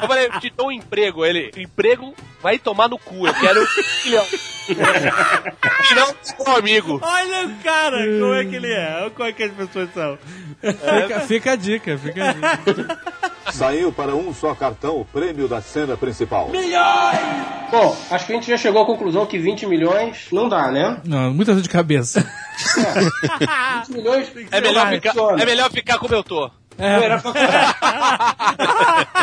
Eu falei, te dou um emprego. Ele, emprego vai tomar no cu, eu quero um milhão. E não meu amigo. Olha o cara, como é que ele é? Olha como é que as pessoas são. Fica, fica a dica, fica a dica. Saiu para um só cartão o prêmio da cena principal. Bom, acho que a gente já chegou à conclusão que 20 milhões não dá, né? Não, muita dor de cabeça. 20 milhões É melhor, ficar, é melhor ficar como eu tô. É. Melhor ficar-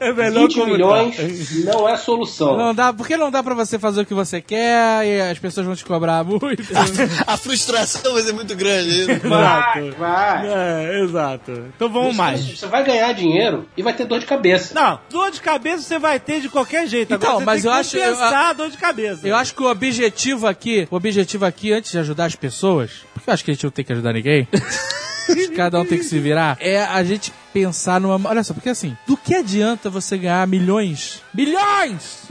É melhor 20 como milhões não é solução. Não dá, porque não dá pra você fazer o que você quer e as pessoas vão te cobrar muito. A frustração vai ser muito grande. Vai, vai. É, exato. Então vamos mais. Você vai ganhar dinheiro e vai ter dor de cabeça. Não, dor de cabeça você vai ter de qualquer jeito. Então, Agora você mas tem eu que acho- eu- a dor de cabeça. Eu acho que o objetivo aqui, o objetivo aqui, antes de ajudar as pessoas, porque eu acho que a gente não tem que ajudar ninguém, cada um tem que se virar, é a gente pensar numa. Olha só, porque assim, do que adianta você ganhar milhões? Milhões!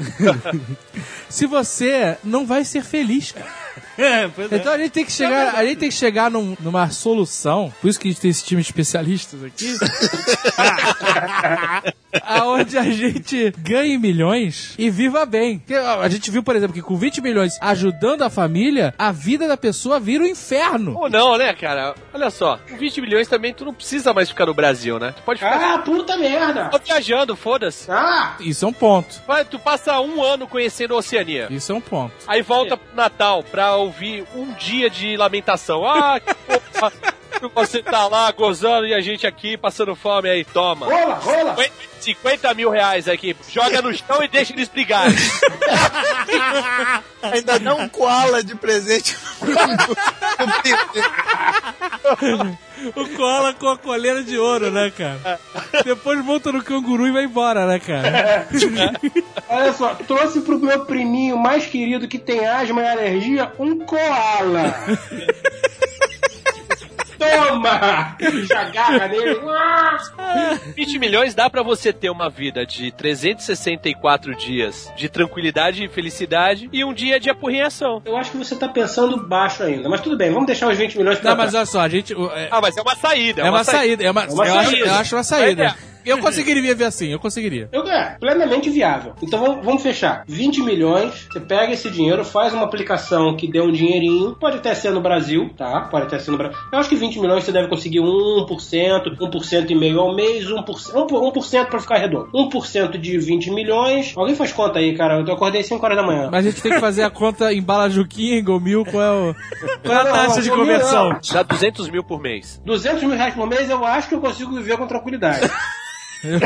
se você não vai ser feliz, cara. É, pois é. Então a gente tem que chegar, a gente tem que chegar num- numa solução. Por isso que a gente tem esse time de especialistas aqui. aonde a gente ganhe milhões e viva bem. Porque, a gente viu, por exemplo, que com 20 milhões ajudando a família, a vida da pessoa vira um inferno. Ou não, né, cara? Olha só, com 20 milhões também tu não precisa mais ficar no Brasil, né? Tu pode ficar Ah, puta merda! só viajando, foda-se. Ah! Isso é um ponto. Vai, tu passa um ano conhecendo a Oceania. Isso é um ponto. Aí volta pro Natal pra ouvir um dia de lamentação. Ah, que porra. Você tá lá gozando e a gente aqui passando fome aí, toma. Rola, rola! 50, 50 mil reais aqui. Joga no chão e deixa eles brigarem. Ainda dá um koala de presente. O koala com a coleira de ouro, né, cara? Depois monta no canguru e vai embora, né, cara? Olha só, trouxe pro meu priminho mais querido que tem asma e alergia um koala. Toma! Já agarra nele. 20 milhões dá pra você ter uma vida de 364 dias de tranquilidade e felicidade e um dia de apurrinhação. Eu acho que você tá pensando baixo ainda, mas tudo bem, vamos deixar os 20 milhões pra Não, mas olha só, a gente. É, Ah, mas é uma saída. é uma saída, é uma, uma eu, Acho, saída. eu acho uma É, saída. Eu conseguiria viver assim, eu conseguiria. Eu, é, plenamente viável. Então vamos, vamos fechar. 20 milhões, você pega esse dinheiro, faz uma aplicação que dê um dinheirinho, pode até ser no Brasil, tá? Pode até ser no Brasil. Eu acho que 20 milhões você deve conseguir 1%, 1% e meio ao mês, 1%, 1% pra ficar redondo. 1% de 20 milhões. Alguém faz conta aí, cara. Eu acordei 5 horas da manhã. Mas a gente tem que fazer a conta em bala Juquinha, em Gomil, qual é, o, qual é a taxa não, de conversão? Dá 200 mil por mês. 200 mil reais por mês, eu acho que eu consigo viver com tranquilidade. Eu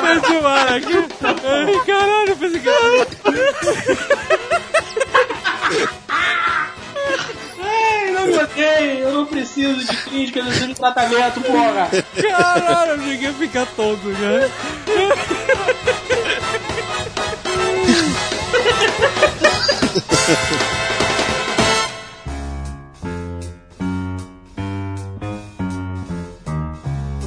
pensei, mano, aqui. Ai, caralho, eu pensei que. Ai, não me odeiem, eu não preciso de crítica, eu preciso de tratamento, porra. Caralho, eu cheguei a ficar tonto, cara.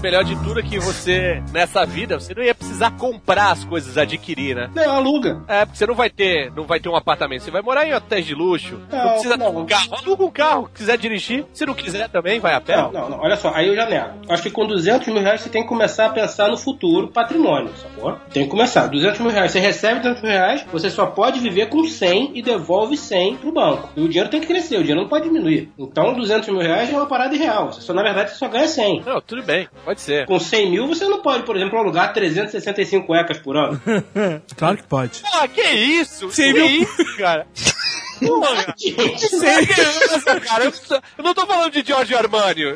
melhor de tudo é que você, nessa vida, você não ia precisar comprar as coisas, adquirir, né? Não, aluga. É, porque você não vai ter, não vai ter um apartamento, você vai morar em hotéis de luxo. Não, Não, precisa ter um carro. Aluga um carro, quiser dirigir. Se não quiser também, vai a pé. Não, não, não, olha só, aí eu já nego. Acho que com 200 mil reais você tem que começar a pensar no futuro patrimônio, sacou? Tem que começar. 200 mil reais, você recebe 200 mil reais, você só pode viver com 100 e devolve 100 pro banco. E o dinheiro tem que crescer, o dinheiro não pode diminuir. Então 200 mil reais é uma parada irreal. Você só, na verdade, você só ganha 100. Não, tudo bem, pode ser. Com 100 mil, você não pode, por exemplo, alugar 365 cuecas por ano. Claro que pode. Porra, que isso? Que mil- isso, cara? Porra, que isso, cara? Eu, eu não tô falando de Giorgio Armani.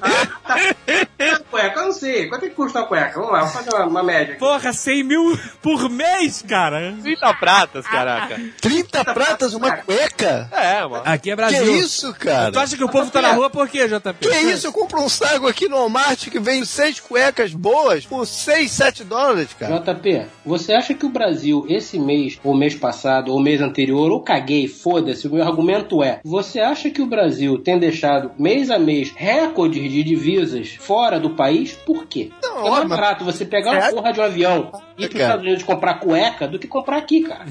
cueca, eu não sei. Quanto é que custa uma cueca? Vamos lá, vamos fazer uma, uma média aqui. Porra, 100 mil por mês, cara. 30 pratas, caraca. 30 pratas uma cueca? É, mano. Aqui é Que Brasil. isso, cara? Tu acha que o povo tá na rua por quê, JP? Que isso? Eu compro um saco aqui no Walmart que vem seis cuecas boas por 6, 7 dólares, cara. JP, você acha que o Brasil, esse mês, ou mês passado, ou mês anterior, ou caguei, foda-se, o meu argumento é: você acha que o Brasil tem deixado mês a mês recordes de divisas fora do país? Por quê? Não, é mais barato você pegar uma É. porra de um avião ir pros Cara. Estados Unidos comprar cueca do que comprar aqui, cara.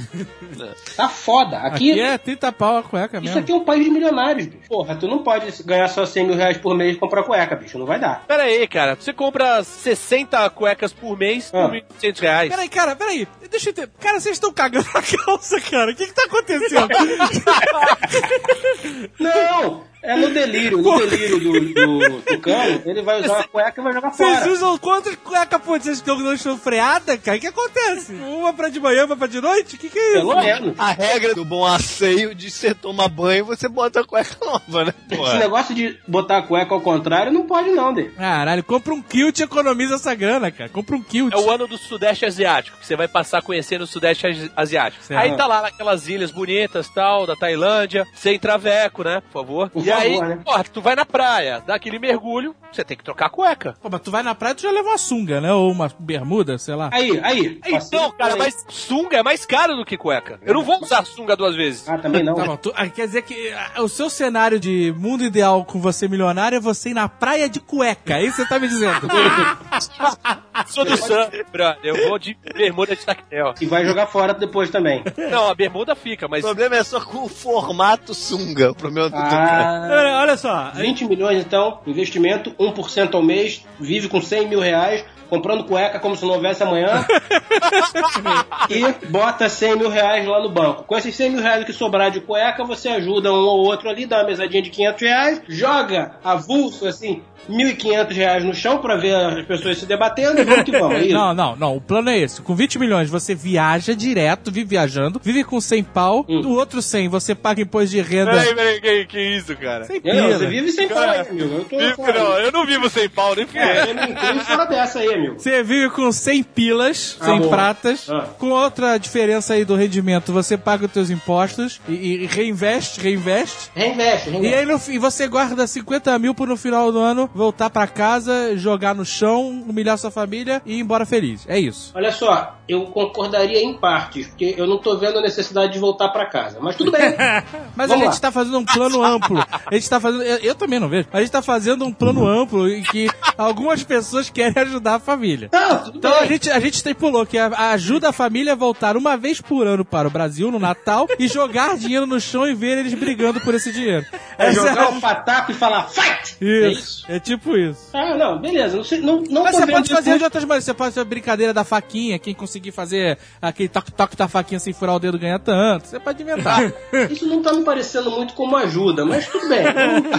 tá foda. Aqui, Aqui é 30 pau a cueca isso mesmo. aqui é um país de milionários, bicho. Porra, tu não pode ganhar só 100 mil reais por mês e comprar cueca, bicho. Não vai dar. Pera aí, cara. Você compra 60 cuecas por mês Ah. por 1.800 reais. Peraí, cara, peraí. Deixa eu entender. Cara, vocês estão cagando a calça, cara. O que que tá acontecendo? Não! É no delírio, no delírio do, do Tucano, ele vai usar a cueca e vai jogar Vocês fora. usam quantas cuecas, pô? Vocês estão não estão freada, cara? O que acontece? Uma pra de manhã, uma pra de noite? O que que é isso? Pelo menos. A regra do bom asseio de você tomar banho, você bota a cueca nova, né? Esse negócio de botar a cueca ao contrário não pode não, Dê. Caralho, compra um kilt e economiza essa grana, cara. Compra um kilt. É o ano do Sudeste Asiático, que você vai passar conhecendo o Sudeste Asi- Asiático. Certo. Aí tá lá naquelas ilhas bonitas, tal, da Tailândia, sem traveco, né, por favor. Por e aí, né? porra, tu vai na praia, dá aquele mergulho, você tem que trocar a cueca. Pô, mas tu vai na praia, tu já leva uma sunga, né? Ou uma bermuda, sei lá. Aí, aí. Então, cara, mas sunga é mais caro do que cueca. Eu não vou usar sunga duas vezes. Ah, também não. Tá bom, tu- ah, quer dizer que ah, o seu cenário de mundo ideal com você milionário é você ir na praia de cueca. É isso que você tá me dizendo. Sou do Sam, brother. Eu vou de bermuda de tactel. E vai jogar fora depois também. Não, a bermuda fica, mas O problema é só com o formato sunga. O problema do Tucano. Ah, olha, olha só. 20 milhões então, investimento, 1% ao mês, vive com 100 mil reais, comprando cueca como se não houvesse amanhã. e bota 100 mil reais lá no banco. Com esses 100 mil reais que sobrar de cueca, você ajuda um ou outro ali, dá uma mesadinha de 500 reais, joga avulso assim, 1.500 reais no chão pra ver as pessoas se debatendo e vamos que vamos. É. Não, não, não. O plano é esse. Com 20 milhões você viaja direto, vive viajando, vive com 100 pau. Hum. Do outro 100 você paga imposto de renda. Peraí, peraí, que, que isso, cara? 100 Eu não, pila. você vive sem pau aí, amigo. Eu tô Vivo- fora. não, eu não vivo sem pau, nem É, fui. eu não tenho fora dessa aí, amigo. Você vive com 100 pilas, Ah, 100 boa. pratas. Ah. Com outra diferença aí do rendimento, você paga os teus impostos e, e reinveste, reinveste. Reinveste, E reinveste. aí no, e você guarda 50 mil pro no final do ano voltar pra casa, jogar no chão, humilhar sua família e ir embora feliz. É isso. Olha só, eu concordaria em partes, porque eu não tô vendo a necessidade de voltar pra casa. Mas tudo bem. Mas Vamos a gente lá. tá fazendo um plano amplo. A gente tá fazendo. Eu, eu também não vejo. A gente tá fazendo um plano amplo em que algumas pessoas querem ajudar a família. Não, Então bem. a gente, a gente estipulou que ajuda a família a voltar uma vez por ano para o Brasil, no Natal, e jogar dinheiro no chão e ver eles brigando por esse dinheiro. É Essa jogar a- o pataco e falar fight! É Isso. isso? É tipo isso. Ah, não, beleza. Não, não, não Mas você pode fazer isso. de outras maneiras. Você pode fazer a brincadeira da faquinha. Quem conseguir fazer aquele toque-toque da faquinha sem furar o dedo ganha tanto. Você pode inventar. Isso não tá me parecendo muito como ajuda, mas tudo bem.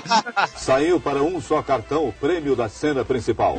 Saiu para um só cartão o prêmio da cena principal.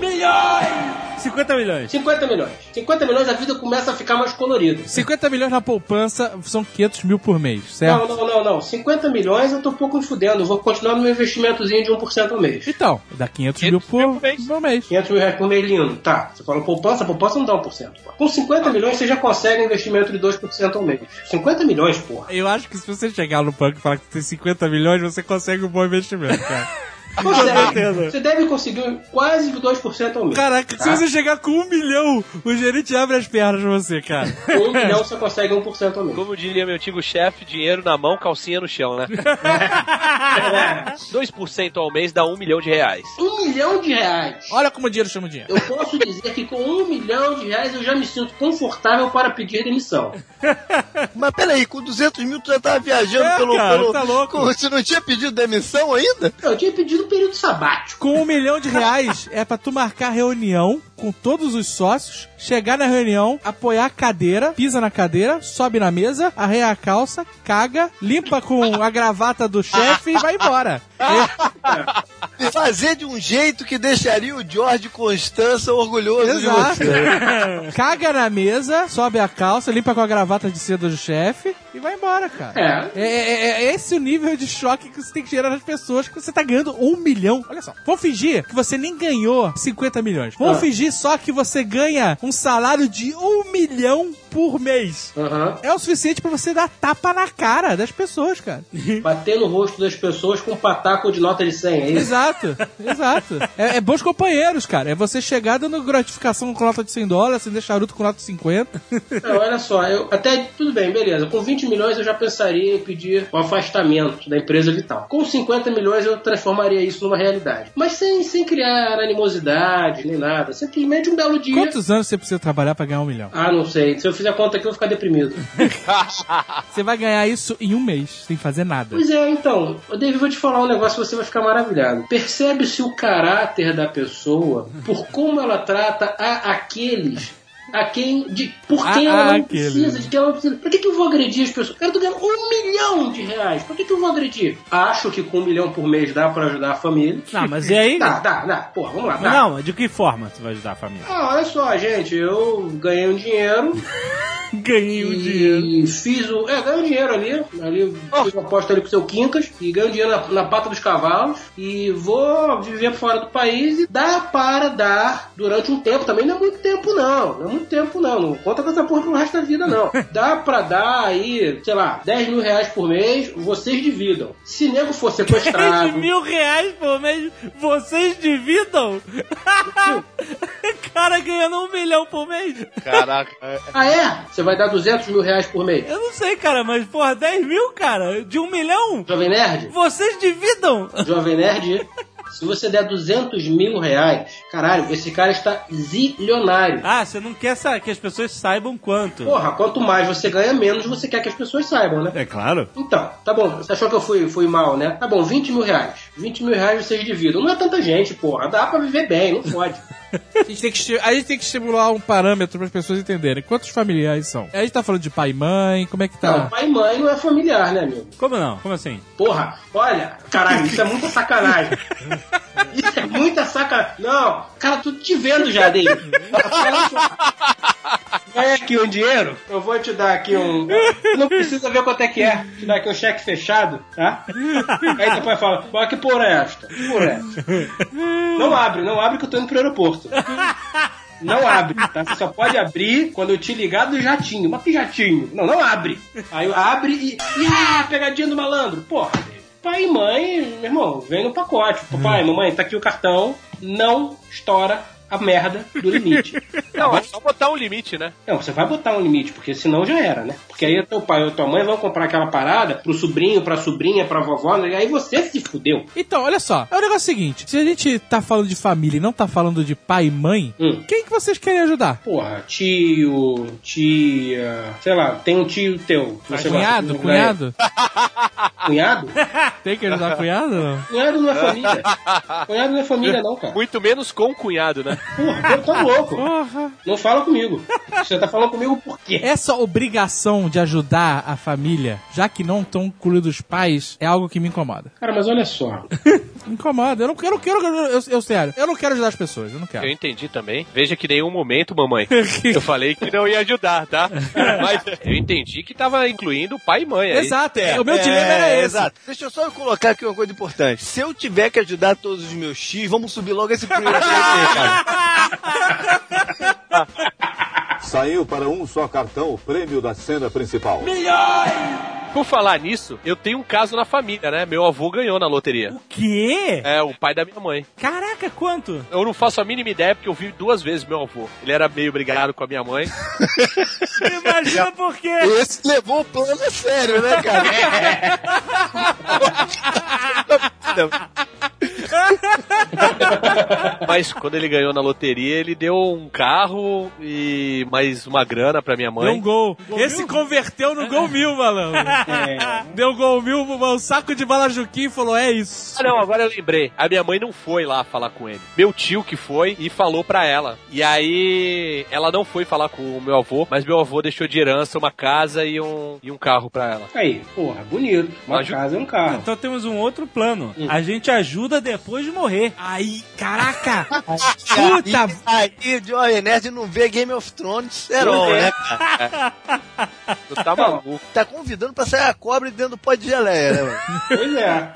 50 milhões. 50 milhões. 50 milhões a vida começa a ficar mais colorida. 50 milhões na poupança são 500 mil por mês, certo? Não, não, não, não. 50 milhões eu tô um pouco me fudendo. Eu vou continuar no meu investimentozinho de 1% ao mês. Então, dá 500 mil 500 por, mil por mês. por mês. 500 mil reais por mês lindo. Tá, você fala poupança, poupança não dá 1%. Pô. Com 50 milhões você já consegue um investimento de 2% ao mês. 50 milhões, porra. Eu acho que se você chegar no banco e falar que tem 50 milhões, você consegue um bom investimento, cara. Consegue. Você deve conseguir quase 2% ao mês. Caraca, se Tá? você chegar com um milhão, o gerente abre as pernas pra você, cara. Com 1 milhão você consegue 1% ao mês. Como diria meu antigo chefe, dinheiro na mão, calcinha no chão, né? 2% ao mês dá um milhão de reais. 1 milhão de reais. Olha como o dinheiro chama o dinheiro. Eu posso dizer que com 1 milhão de reais eu já me sinto confortável para pedir demissão. Mas peraí, com 200 mil tu já tava viajando É, pelo, cara, pelo- tá louco. Você não tinha pedido demissão ainda? Eu tinha pedido um período sabático. Com um milhão de reais é pra tu marcar reunião com todos os sócios, chegar na reunião, apoiar a cadeira, pisa na cadeira, sobe na mesa, arreia a calça, caga, limpa com a gravata do chefe e vai embora. E fazer de um jeito que deixaria o George Constança orgulhoso de Exato. você. Caga na mesa, sobe a calça, limpa com a gravata de seda do chefe e vai embora, cara. É. É, é- é esse o nível de choque que você tem que gerar nas pessoas que você tá ganhando um milhão. Olha só. Vamos fingir que você nem ganhou 50 milhões. Vamos Ah. fingir só que você ganha um salário de um milhão por mês. Aham. É o suficiente pra você dar tapa na cara das pessoas, cara. Bater no rosto das pessoas com um pataco de nota de 100, é isso? Exato, exato. É, é bons companheiros, cara. É você chegar dando gratificação com nota de 100 dólares, acender charuto com nota de 50. Não, olha só, eu até tudo bem, beleza. Com 20 milhões eu já pensaria em pedir o afastamento da empresa vital. Com 50 milhões eu transformaria isso numa realidade. Mas sem, sem criar animosidade nem nada. Simplesmente um belo dia. Quantos anos você precisa trabalhar pra ganhar um milhão? Ah, não sei. Se eu fizer conta aqui, eu vou ficar deprimido. Você vai ganhar isso em um mês, sem fazer nada. Pois é, então, eu David, vou te falar um negócio você vai ficar maravilhado. Percebe-se o caráter da pessoa por como ela trata a aqueles a quem, de, por Ah, quem ela ah, não aquele. precisa, de quem ela não precisa. Pra que, que eu vou agredir as pessoas? Cara, eu tô ganhando um milhão de reais. Pra que, que eu vou agredir? Acho que com um milhão por mês dá pra ajudar a família. Não, mas e aí? Dá, dá, dá. Porra, vamos lá. Dá. Não, de que forma você vai ajudar a família? Ah, olha só, gente, eu ganhei um dinheiro Ganhei o e dinheiro. fiz o. É, ganhei um dinheiro ali. Ali fiz uma aposta ali com o seu Quincas e ganhei um dinheiro na, na pata dos cavalos e vou viver fora do país e dá para dar durante um tempo. Também não é muito tempo, não. Não é muito tempo, não. Não conta com essa porra pro resto da vida, não. Dá pra dar aí, sei lá, 10 mil reais por mês, vocês dividam. Se nego for 10 sequestrado. mil reais por mês, vocês dividam? Cara ganhando um milhão por mês? Caraca. Ah, é? Você vai dar 200 mil reais por mês? Eu não sei, cara, mas porra, 10 mil, cara? De um milhão? Jovem Nerd? Vocês dividam? Jovem Nerd, se você der 200 mil reais, caralho, esse cara está zilionário. Ah, você não quer que as pessoas saibam quanto. Porra, quanto mais você ganha, menos você quer que as pessoas saibam, né? É claro. Então, tá bom, você achou que eu fui, fui mal, né? Tá bom, 20 mil reais. 20 mil reais vocês dividam. Não é tanta gente, porra. Dá pra viver bem, não pode. A gente, tem que, a gente tem que estimular um parâmetro para as pessoas entenderem. Quantos familiares são? A gente tá falando de pai e mãe, como é que Não, tá? pai e mãe não é familiar, né, amigo? Como não? Como assim? Porra, olha, caralho, isso é muita sacanagem. Isso é muita sacanagem. Não, cara, tô te vendo já, Dei. Ganha aqui um dinheiro, eu vou te dar aqui um. Não precisa ver quanto é que é. Te dar aqui um cheque fechado, tá? Aí depois fala, mas que porra é esta? Que porra é esta? Não abre, não abre que eu tô indo pro aeroporto. Não abre, tá? Você só pode abrir quando eu te ligar do jatinho. Mas que jatinho? Não, não abre. Aí abre e. e ah, pegadinha do malandro. Porra, pai e mãe, meu irmão, vem no pacote. Papai, mamãe, tá aqui o cartão. Não estoura a merda do limite. Não, é só botar um limite, né? Não, você vai botar um limite, porque senão já era, né? Porque aí teu pai ou tua mãe vão comprar aquela parada pro sobrinho, pra sobrinha, pra vovó, né? e aí você se fudeu. Então, olha só. É o negócio seguinte: se a gente tá falando de família e não tá falando de pai e mãe, Hum. quem que vocês querem ajudar? Porra, tio, tia, sei lá, tem um tio teu. que você Cunhado? gosta, Cunhado? Cunhado? Tem que ajudar cunhado não? Cunhado não é família. Cunhado não é família, não, cara. Muito menos com o cunhado, né? Porra, tá louco. Porra. Não fala comigo. Você tá falando comigo por quê? Essa obrigação de ajudar a família, já que não estão incluídos os pais, é algo que me incomoda. Cara, mas olha só. Me incomoda. Eu não quero, eu, quero eu, eu, sério, eu não quero ajudar as pessoas, eu não quero. Eu entendi também. Veja que nenhum momento, mamãe, eu falei que não ia ajudar, tá? Mas eu entendi que tava incluindo pai e mãe aí. Exato, o meu dilema era esse. Exato. Deixa eu só colocar aqui uma coisa importante. Se eu tiver que ajudar todos os meus X, vamos subir logo esse primeiro cara. Saiu para um só cartão o prêmio da cena principal. Por falar nisso, eu tenho um caso na família, né? Meu avô ganhou na loteria. O quê? É, o pai da minha mãe. Caraca, quanto? Eu não faço a mínima ideia porque eu vi duas vezes meu avô. Ele era meio brigado com a minha mãe. Imagina por quê? Esse levou o plano a sério, né, cara? Mas quando ele ganhou na loteria, ele deu um carro e mais uma grana pra minha Deu um mãe. gol. Esse converteu no gol mil, malandro. É, Deu gol mil, um saco de bala Juquim e falou: é isso. Ah, não, agora eu lembrei. A minha mãe não foi lá falar com ele. Meu tio que foi e falou pra ela. E aí, ela não foi falar com o meu avô, mas meu avô deixou de herança uma casa e um, e um carro pra ela. Aí, porra, bonito. Uma casa é um carro. Então temos um outro plano. A gente ajuda depois de morrer. Aí, caraca! Puta! Aí, aí Joy Nerd não vê Game of Thrones herói, né, cara? Tu tá maluco. Tá convidando pra sair a cobra dentro do pó de geleia, né, mano? Pois é.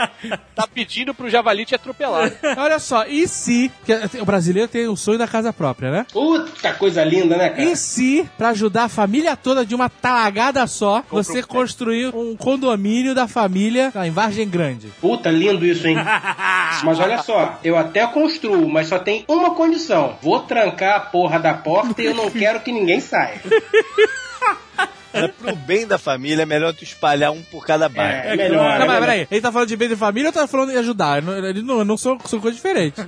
Tá pedindo pro javali te atropelar. Olha só, e se. porque o brasileiro tem o sonho da casa própria, né? Puta coisa linda, né, cara? E se, pra ajudar a família toda de uma talagada só, você construir um condomínio da família lá em Vargem Grande? Puta, lindo isso, hein? Mas olha só, eu até construo, mas só tem uma condição. Vou trancar a porra da porta e eu não quero que ninguém saia. Cara, pro bem da família, é melhor tu espalhar um por cada bairro. É, melhor. Não, é mas peraí, ele tá falando de bem de família ou tá falando de ajudar? Não, ele não, não são, são coisas diferentes.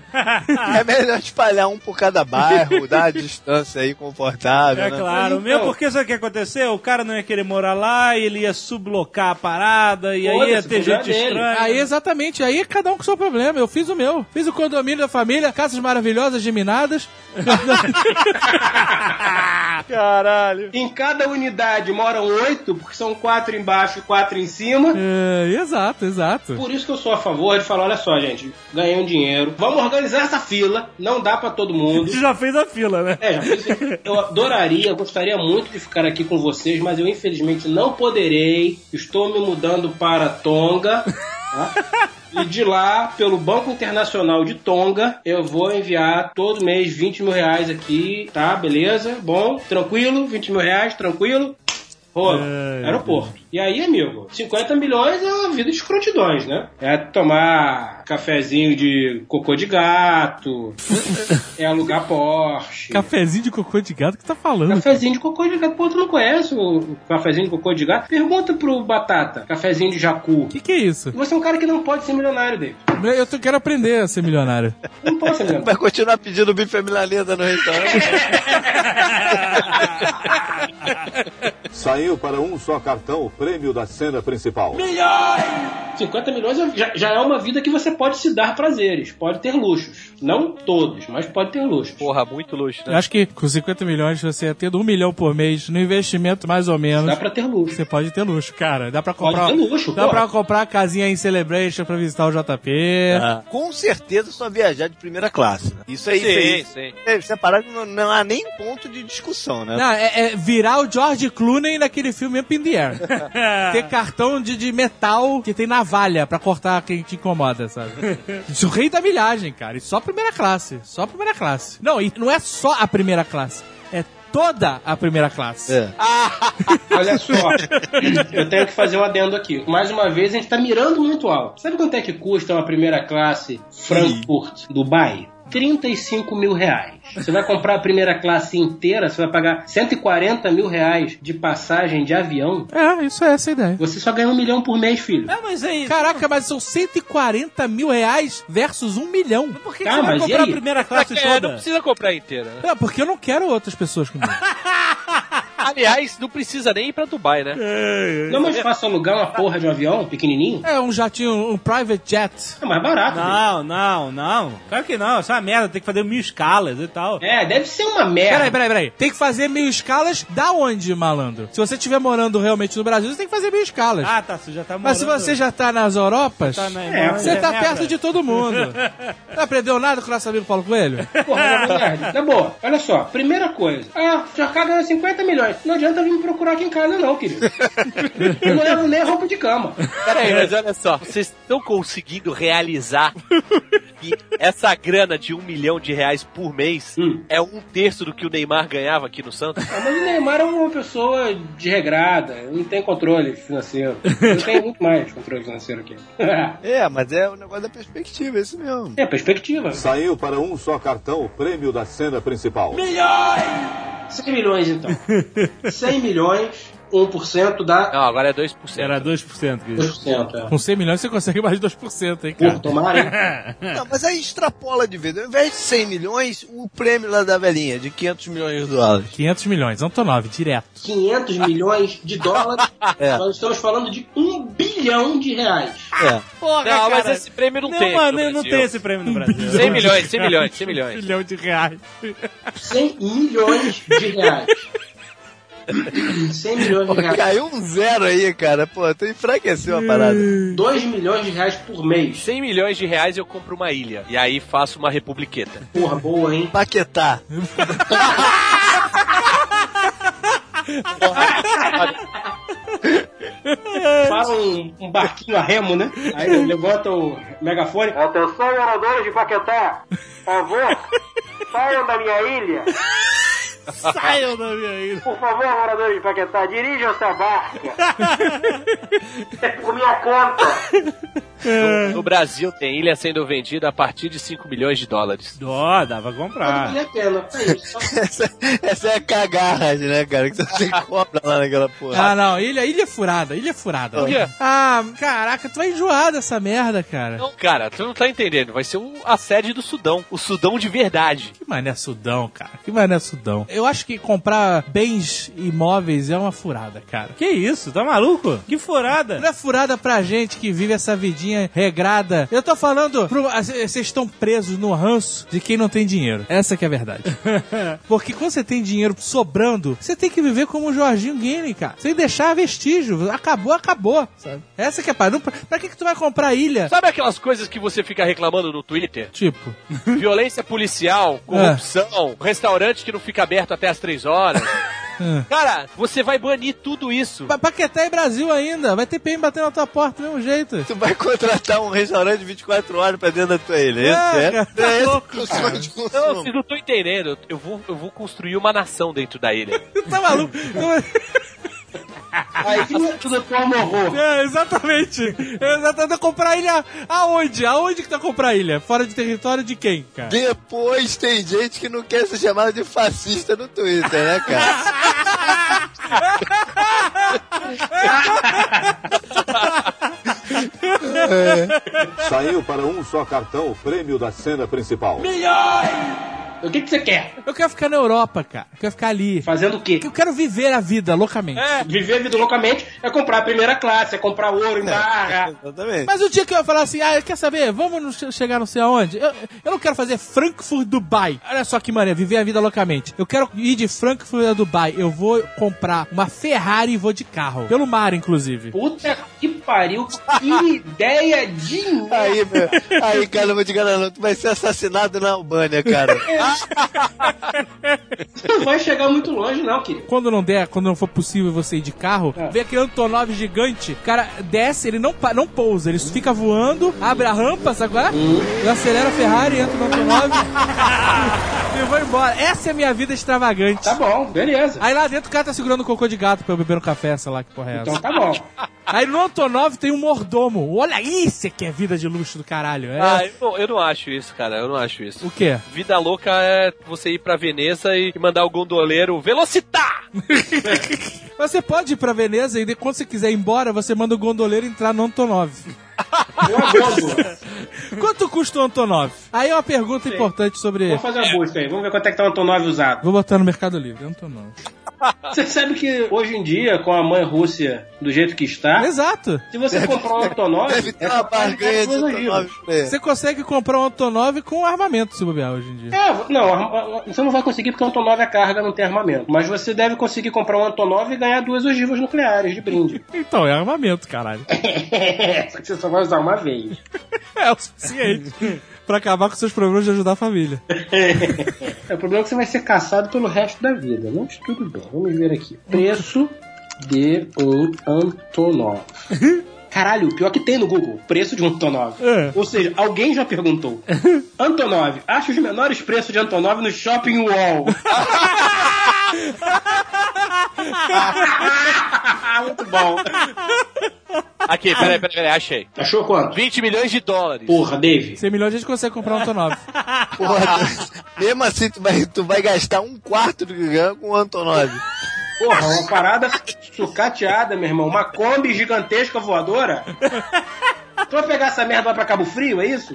É melhor espalhar um por cada bairro, dar a distância aí confortável. É né? claro, mesmo então- porque sabe o que aconteceu? O cara não ia querer morar lá, ele ia sublocar a parada, e aí ia ter gente é dele. estranha. Aí, exatamente, aí é cada um com o seu problema. Eu fiz o meu. Fiz o condomínio da família, casas maravilhosas, geminadas. Caralho. Em cada unidade moram oito, porque são quatro embaixo e quatro em cima. É, exato, exato. Por isso que eu sou a favor de falar, olha só, gente, ganhei um dinheiro, vamos organizar essa fila, não dá pra todo mundo. Você já fez a fila, né? É, já fiz eu adoraria, eu gostaria muito de ficar aqui com vocês, mas eu infelizmente não poderei. Estou me mudando para Tonga. tá? E de lá, pelo Banco Internacional de Tonga, eu vou enviar todo mês 20 mil reais aqui, tá? Beleza? Bom, tranquilo, 20 mil reais, tranquilo. Rola, aeroporto. E aí, amigo, 50 milhões é uma vida de escrotidões, né? É tomar cafezinho de cocô de gato, é alugar Porsche. Cafezinho de cocô de gato que tá falando. Cafezinho de cocô de gato. Pô, tu não conhece o cafezinho de cocô de gato? Pergunta pro Batata. Cafezinho de jacu. O que, que é isso? Você é um cara que não pode ser milionário, David. Eu tô- quero aprender a ser milionário. Não pode ser milionário. Vai continuar pedindo bife milanesa no restaurante? Saiu para um só cartão o prêmio da cena principal. 50 milhões já, já é uma vida que você pode se dar prazeres, pode ter luxos. Não todos, mas pode ter luxos. Porra, muito luxo, Eu né? acho que com 50 milhões, você tendo um milhão por mês no investimento, mais ou menos, Dá pra ter luxo. você pode ter luxo, cara. Dá pra Pode comprar. ter luxo, dá pô. pra comprar a casinha em Celebration pra visitar o JP. Com certeza só viajar de primeira classe. né? Isso aí, Sim, isso aí. sim. É, separado não, não há nem ponto de discussão, né? Não, é, é virar o George Clooney naquele filme Up in the Air. Ter cartão de, de metal que tem navalha pra cortar quem te incomoda, sabe? Isso é o rei da milhagem, cara. E só primeira classe. Só primeira classe. Não, e não é só a primeira classe. É toda a primeira classe. É. Olha só, eu tenho que fazer um adendo aqui. Mais uma vez, a gente tá mirando muito alto. Sabe quanto é que custa uma primeira classe Frankfurt, Dubai? 35 mil reais. Você vai comprar a primeira classe inteira, você vai pagar 140 mil reais de passagem de avião. É, isso é essa a ideia. Você só ganha um milhão por mês, filho. É, mas aí. Caraca, mas são 140 mil reais versus um milhão. Por que, Ah, que você vai comprar a primeira classe É, não toda? precisa comprar inteira. né? É, porque eu não quero outras pessoas comigo. Aliás, não precisa nem ir pra Dubai, né? Não é mais fácil alugar uma porra de um avião pequenininho? É um jatinho, um private jet. É mais barato. Não, não, não. Claro que não. Isso é uma merda. Tem que fazer mil escalas e tal. É, deve ser uma merda. Peraí, peraí, peraí. Tem que fazer mil escalas da onde, malandro? Se você estiver morando realmente no Brasil, você tem que fazer mil escalas. Ah, tá. Você já tá morando. Mas se você já tá nas Europas, Tá na É, você é tá perto de todo mundo. Não aprendeu nada com o nosso amigo Paulo Coelho? Porra, é merda. Na boa, olha só. Primeira coisa. Ah, já ganha 50 milhões. Não adianta vir me procurar aqui em casa, não, querido. Eu não levo nem roupa de cama. Peraí, mas olha só, vocês estão conseguindo realizar que essa grana de um milhão de reais por mês Hum. é um terço do que o Neymar ganhava aqui no Santos? Ah, Mas o Neymar é uma pessoa desregrada, não tem controle financeiro. Eu tenho muito mais controle financeiro aqui. É, mas é o negócio da perspectiva, é isso mesmo. É, perspectiva. Saiu para um só cartão o prêmio da cena principal. 100 milhões, então. 100 milhões, 1% dá Não, agora é 2%. Era 2%. querido. 2%. É. Com 100 milhões você consegue mais de 2%, hein, Porra, cara? tomara, hein? Não, mas aí extrapola de vez. Ao invés de 100 milhões, o prêmio lá da velhinha, de 500 milhões de dólares. 500 milhões, Antonov, direto. 500 milhões de dólares. É. Nós estamos falando de 1 bilhão de reais. É. Porra, Não, mas cara. esse prêmio não, Não, tem. mano, no não Brasil. tem esse prêmio no Brasil. 100 milhões, 100 milhões, 100 Um milhões. bilhão de reais. 100 milhões de reais. 100 milhões de reais. caiu um zero aí, cara. Pô, tu enfraqueceu a parada. 2 milhões de reais por mês. 100 milhões de reais eu compro uma ilha. E aí faço uma republiqueta. Porra, boa, hein? Paquetá. Faz um, um barquinho a remo, né? Aí levanta o megafone. Atenção, moradores de Paquetá. Por favor, saiam da minha ilha. Saiam da minha ilha. Por favor, moradores de Paquetá, dirijam essa barca. é por minha conta. No, no Brasil tem ilha sendo vendida a partir de 5 milhões de dólares. Ó, dava pra Pode comprar. a pena. É Essa, essa é a cagarragem, né, cara? Que você cobra lá naquela porra. Ah, não, ilha, ilha furada, ilha furada. Por quê? Ah, caraca, tu vai enjoar dessa merda, cara. Não, cara, tu não tá entendendo. Vai ser o- a sede do Sudão. O Sudão de verdade. Que mané Sudão, cara. Que mané Sudão. Eu acho que comprar bens imóveis é uma furada, cara. Que isso? Tá maluco? Que furada. Não é furada pra gente que vive essa vidinha regrada. Eu tô falando, vocês estão presos no ranço de quem não tem dinheiro. Essa que é a verdade. Porque quando você tem dinheiro sobrando, você tem que viver como o Jorginho Guine, cara. Sem deixar vestígio. Acabou, acabou. Sabe? Essa que é a parada. Pra, pra que, que tu vai comprar ilha? Sabe aquelas coisas que você fica reclamando no Twitter? Tipo, Violência policial, corrupção, restaurante que não fica aberto até as 3 horas. É. Cara, você vai banir tudo isso. Pa- Paquetá é Brasil ainda. Vai ter PM batendo na tua porta do mesmo jeito. Tu vai contratar um restaurante 24 horas pra dentro da tua ilha, é? Ah, É, cara, tá é esse louco, o sonho de Não, vocês não estão entendendo. Eu vou, eu vou construir uma nação dentro da ilha. tá maluco? Aí tudo por morro. É, exatamente. Exatamente. Comprar ilha aonde? Aonde que vai comprar ilha? Fora de território de quem, cara? Depois tem gente que não quer ser chamada de fascista no Twitter, né, cara? Saiu para um só cartão o prêmio da cena principal. O que, que você quer? Eu quero ficar na Europa, cara. Eu quero ficar ali. Fazendo o quê? Eu quero viver a vida loucamente. Viver a vida loucamente é comprar a primeira classe, é comprar ouro em barra. Exatamente. Mas o dia que eu falar assim, ah, quer saber? Vamos chegar não sei aonde? Eu, eu não quero fazer Frankfurt, Dubai. Olha só que maneiro, viver a vida loucamente. Eu quero ir de Frankfurt a Dubai. Eu vou comprar uma Ferrari e vou de carro. Pelo mar, inclusive. Puta que pariu, que ideia de merda. Aí, meu, aí, cara, eu vou te não. Tu vai ser assassinado na Albânia, cara. Não vai chegar muito longe, não, querido. Quando não der, quando não for possível você ir de carro, É. vem aquele Antonov gigante, o cara desce, ele não, não pousa, ele fica voando, abre a rampa, sabe qual é? Eu acelero a Ferrari, entro no Antonov e vou embora. Essa é a minha vida extravagante. Tá bom, beleza. Aí lá dentro o cara tá segurando cocô de gato pra eu beber um café, sei lá que porra é essa. Então tá bom. Aí no Antonov tem um mordomo. Olha isso que é vida de luxo do caralho. É. Ah, eu, não- eu não acho isso, cara. Eu não acho isso. O quê? Vida louca é você ir pra Veneza e mandar o gondoleiro Velocitar! Você pode ir pra Veneza e de- quando você quiser ir embora, você manda o gondoleiro entrar no Antonov. Quanto custa o Antonov? Aí é uma pergunta importante sobre... Vamos fazer uma busca aí. Vamos ver quanto é que tá o Antonov usado. Vou botar no Mercado Livre, Antonov. Você sabe que hoje em dia, com a mãe Rússia do jeito que está, Exato. se você comprar um Antonov, Deve ter é uma barganha de Antonov. Você consegue comprar um Antonov com armamento, se bobear, hoje em dia. É, não, você não vai conseguir porque o Antonov é carga, não tem armamento. Mas você deve conseguir comprar um Antonov e ganhar duas ogivas nucleares de brinde. Então, é armamento, caralho. Só que você só vai usar uma vez. É o suficiente pra acabar com seus problemas de ajudar a família. É, o problema é que você vai ser caçado pelo resto da vida. Mas tudo bem, vamos ver aqui. Preço de um Antonov. Caralho, o pior que tem no Google, preço de um Antonov. É. Ou seja, alguém já perguntou. Antonov, acha os menores preços de Antonov no Shopping Wall. Muito bom. Aqui, peraí, peraí, peraí, achei. Achou quanto? 20 milhões de dólares. Porra, Dave. 100 milhões a gente consegue comprar um Antonov. Porra, mesmo assim, tu vai, tu vai gastar um quarto do que ganha com o Antonov. Porra, uma parada sucateada, meu irmão. Uma Kombi gigantesca voadora. Tu vai pegar essa merda e vai pra Cabo Frio, é isso?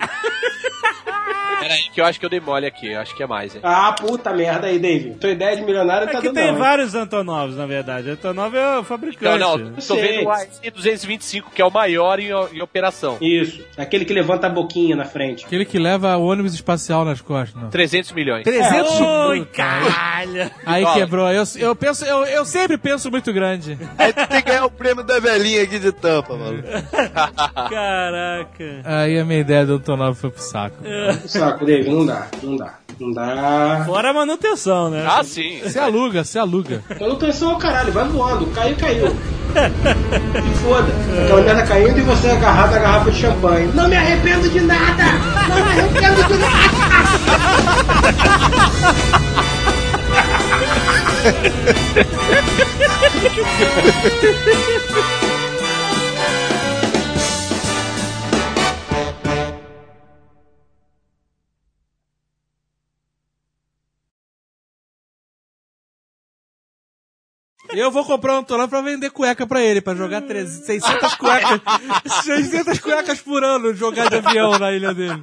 Peraí, que eu acho que eu dei mole aqui. Eu acho que é mais, hein? Ah, puta merda aí, Dave. Tua ideia de milionário É tá que dando tem não, hein? vários Antonovs, na verdade. Antonov é o fabricante. Não, não, tô sei. vendo o AIC-225, que é o maior em, em operação. Isso. Aquele que levanta a boquinha na frente. Aquele que leva o ônibus espacial nas costas, não. 300 milhões. 300 Oi, mil, caralho! Aí quebrou. Eu, eu, penso, eu, eu sempre penso muito grande. Aí tu tem que ganhar o prêmio da velhinha aqui de tampa, mano. Caraca. Aí a minha ideia do Antonov foi pro saco. Saco, não dá. Não dá. Não dá. Fora a manutenção, né? Ah, sim. Você aluga, você aluga. Manutenção é o caralho, vai voando. Caiu, caiu. Se foda. Aquela merda caindo e você agarrado a garrafa de champanhe. Não me arrependo de nada! Não me arrependo de nada! Eu vou comprar um Antolão pra vender cueca pra ele, pra jogar 300, 600 cuecas, 600 cuecas por ano jogar de avião na ilha dele.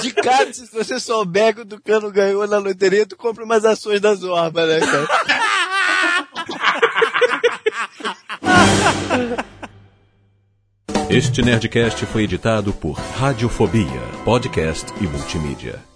De cara, se você souber que o Tucano ganhou na loteria, tu compra umas ações da Zorba, né, cara? Este Nerdcast foi editado por Radiofobia, podcast e multimídia.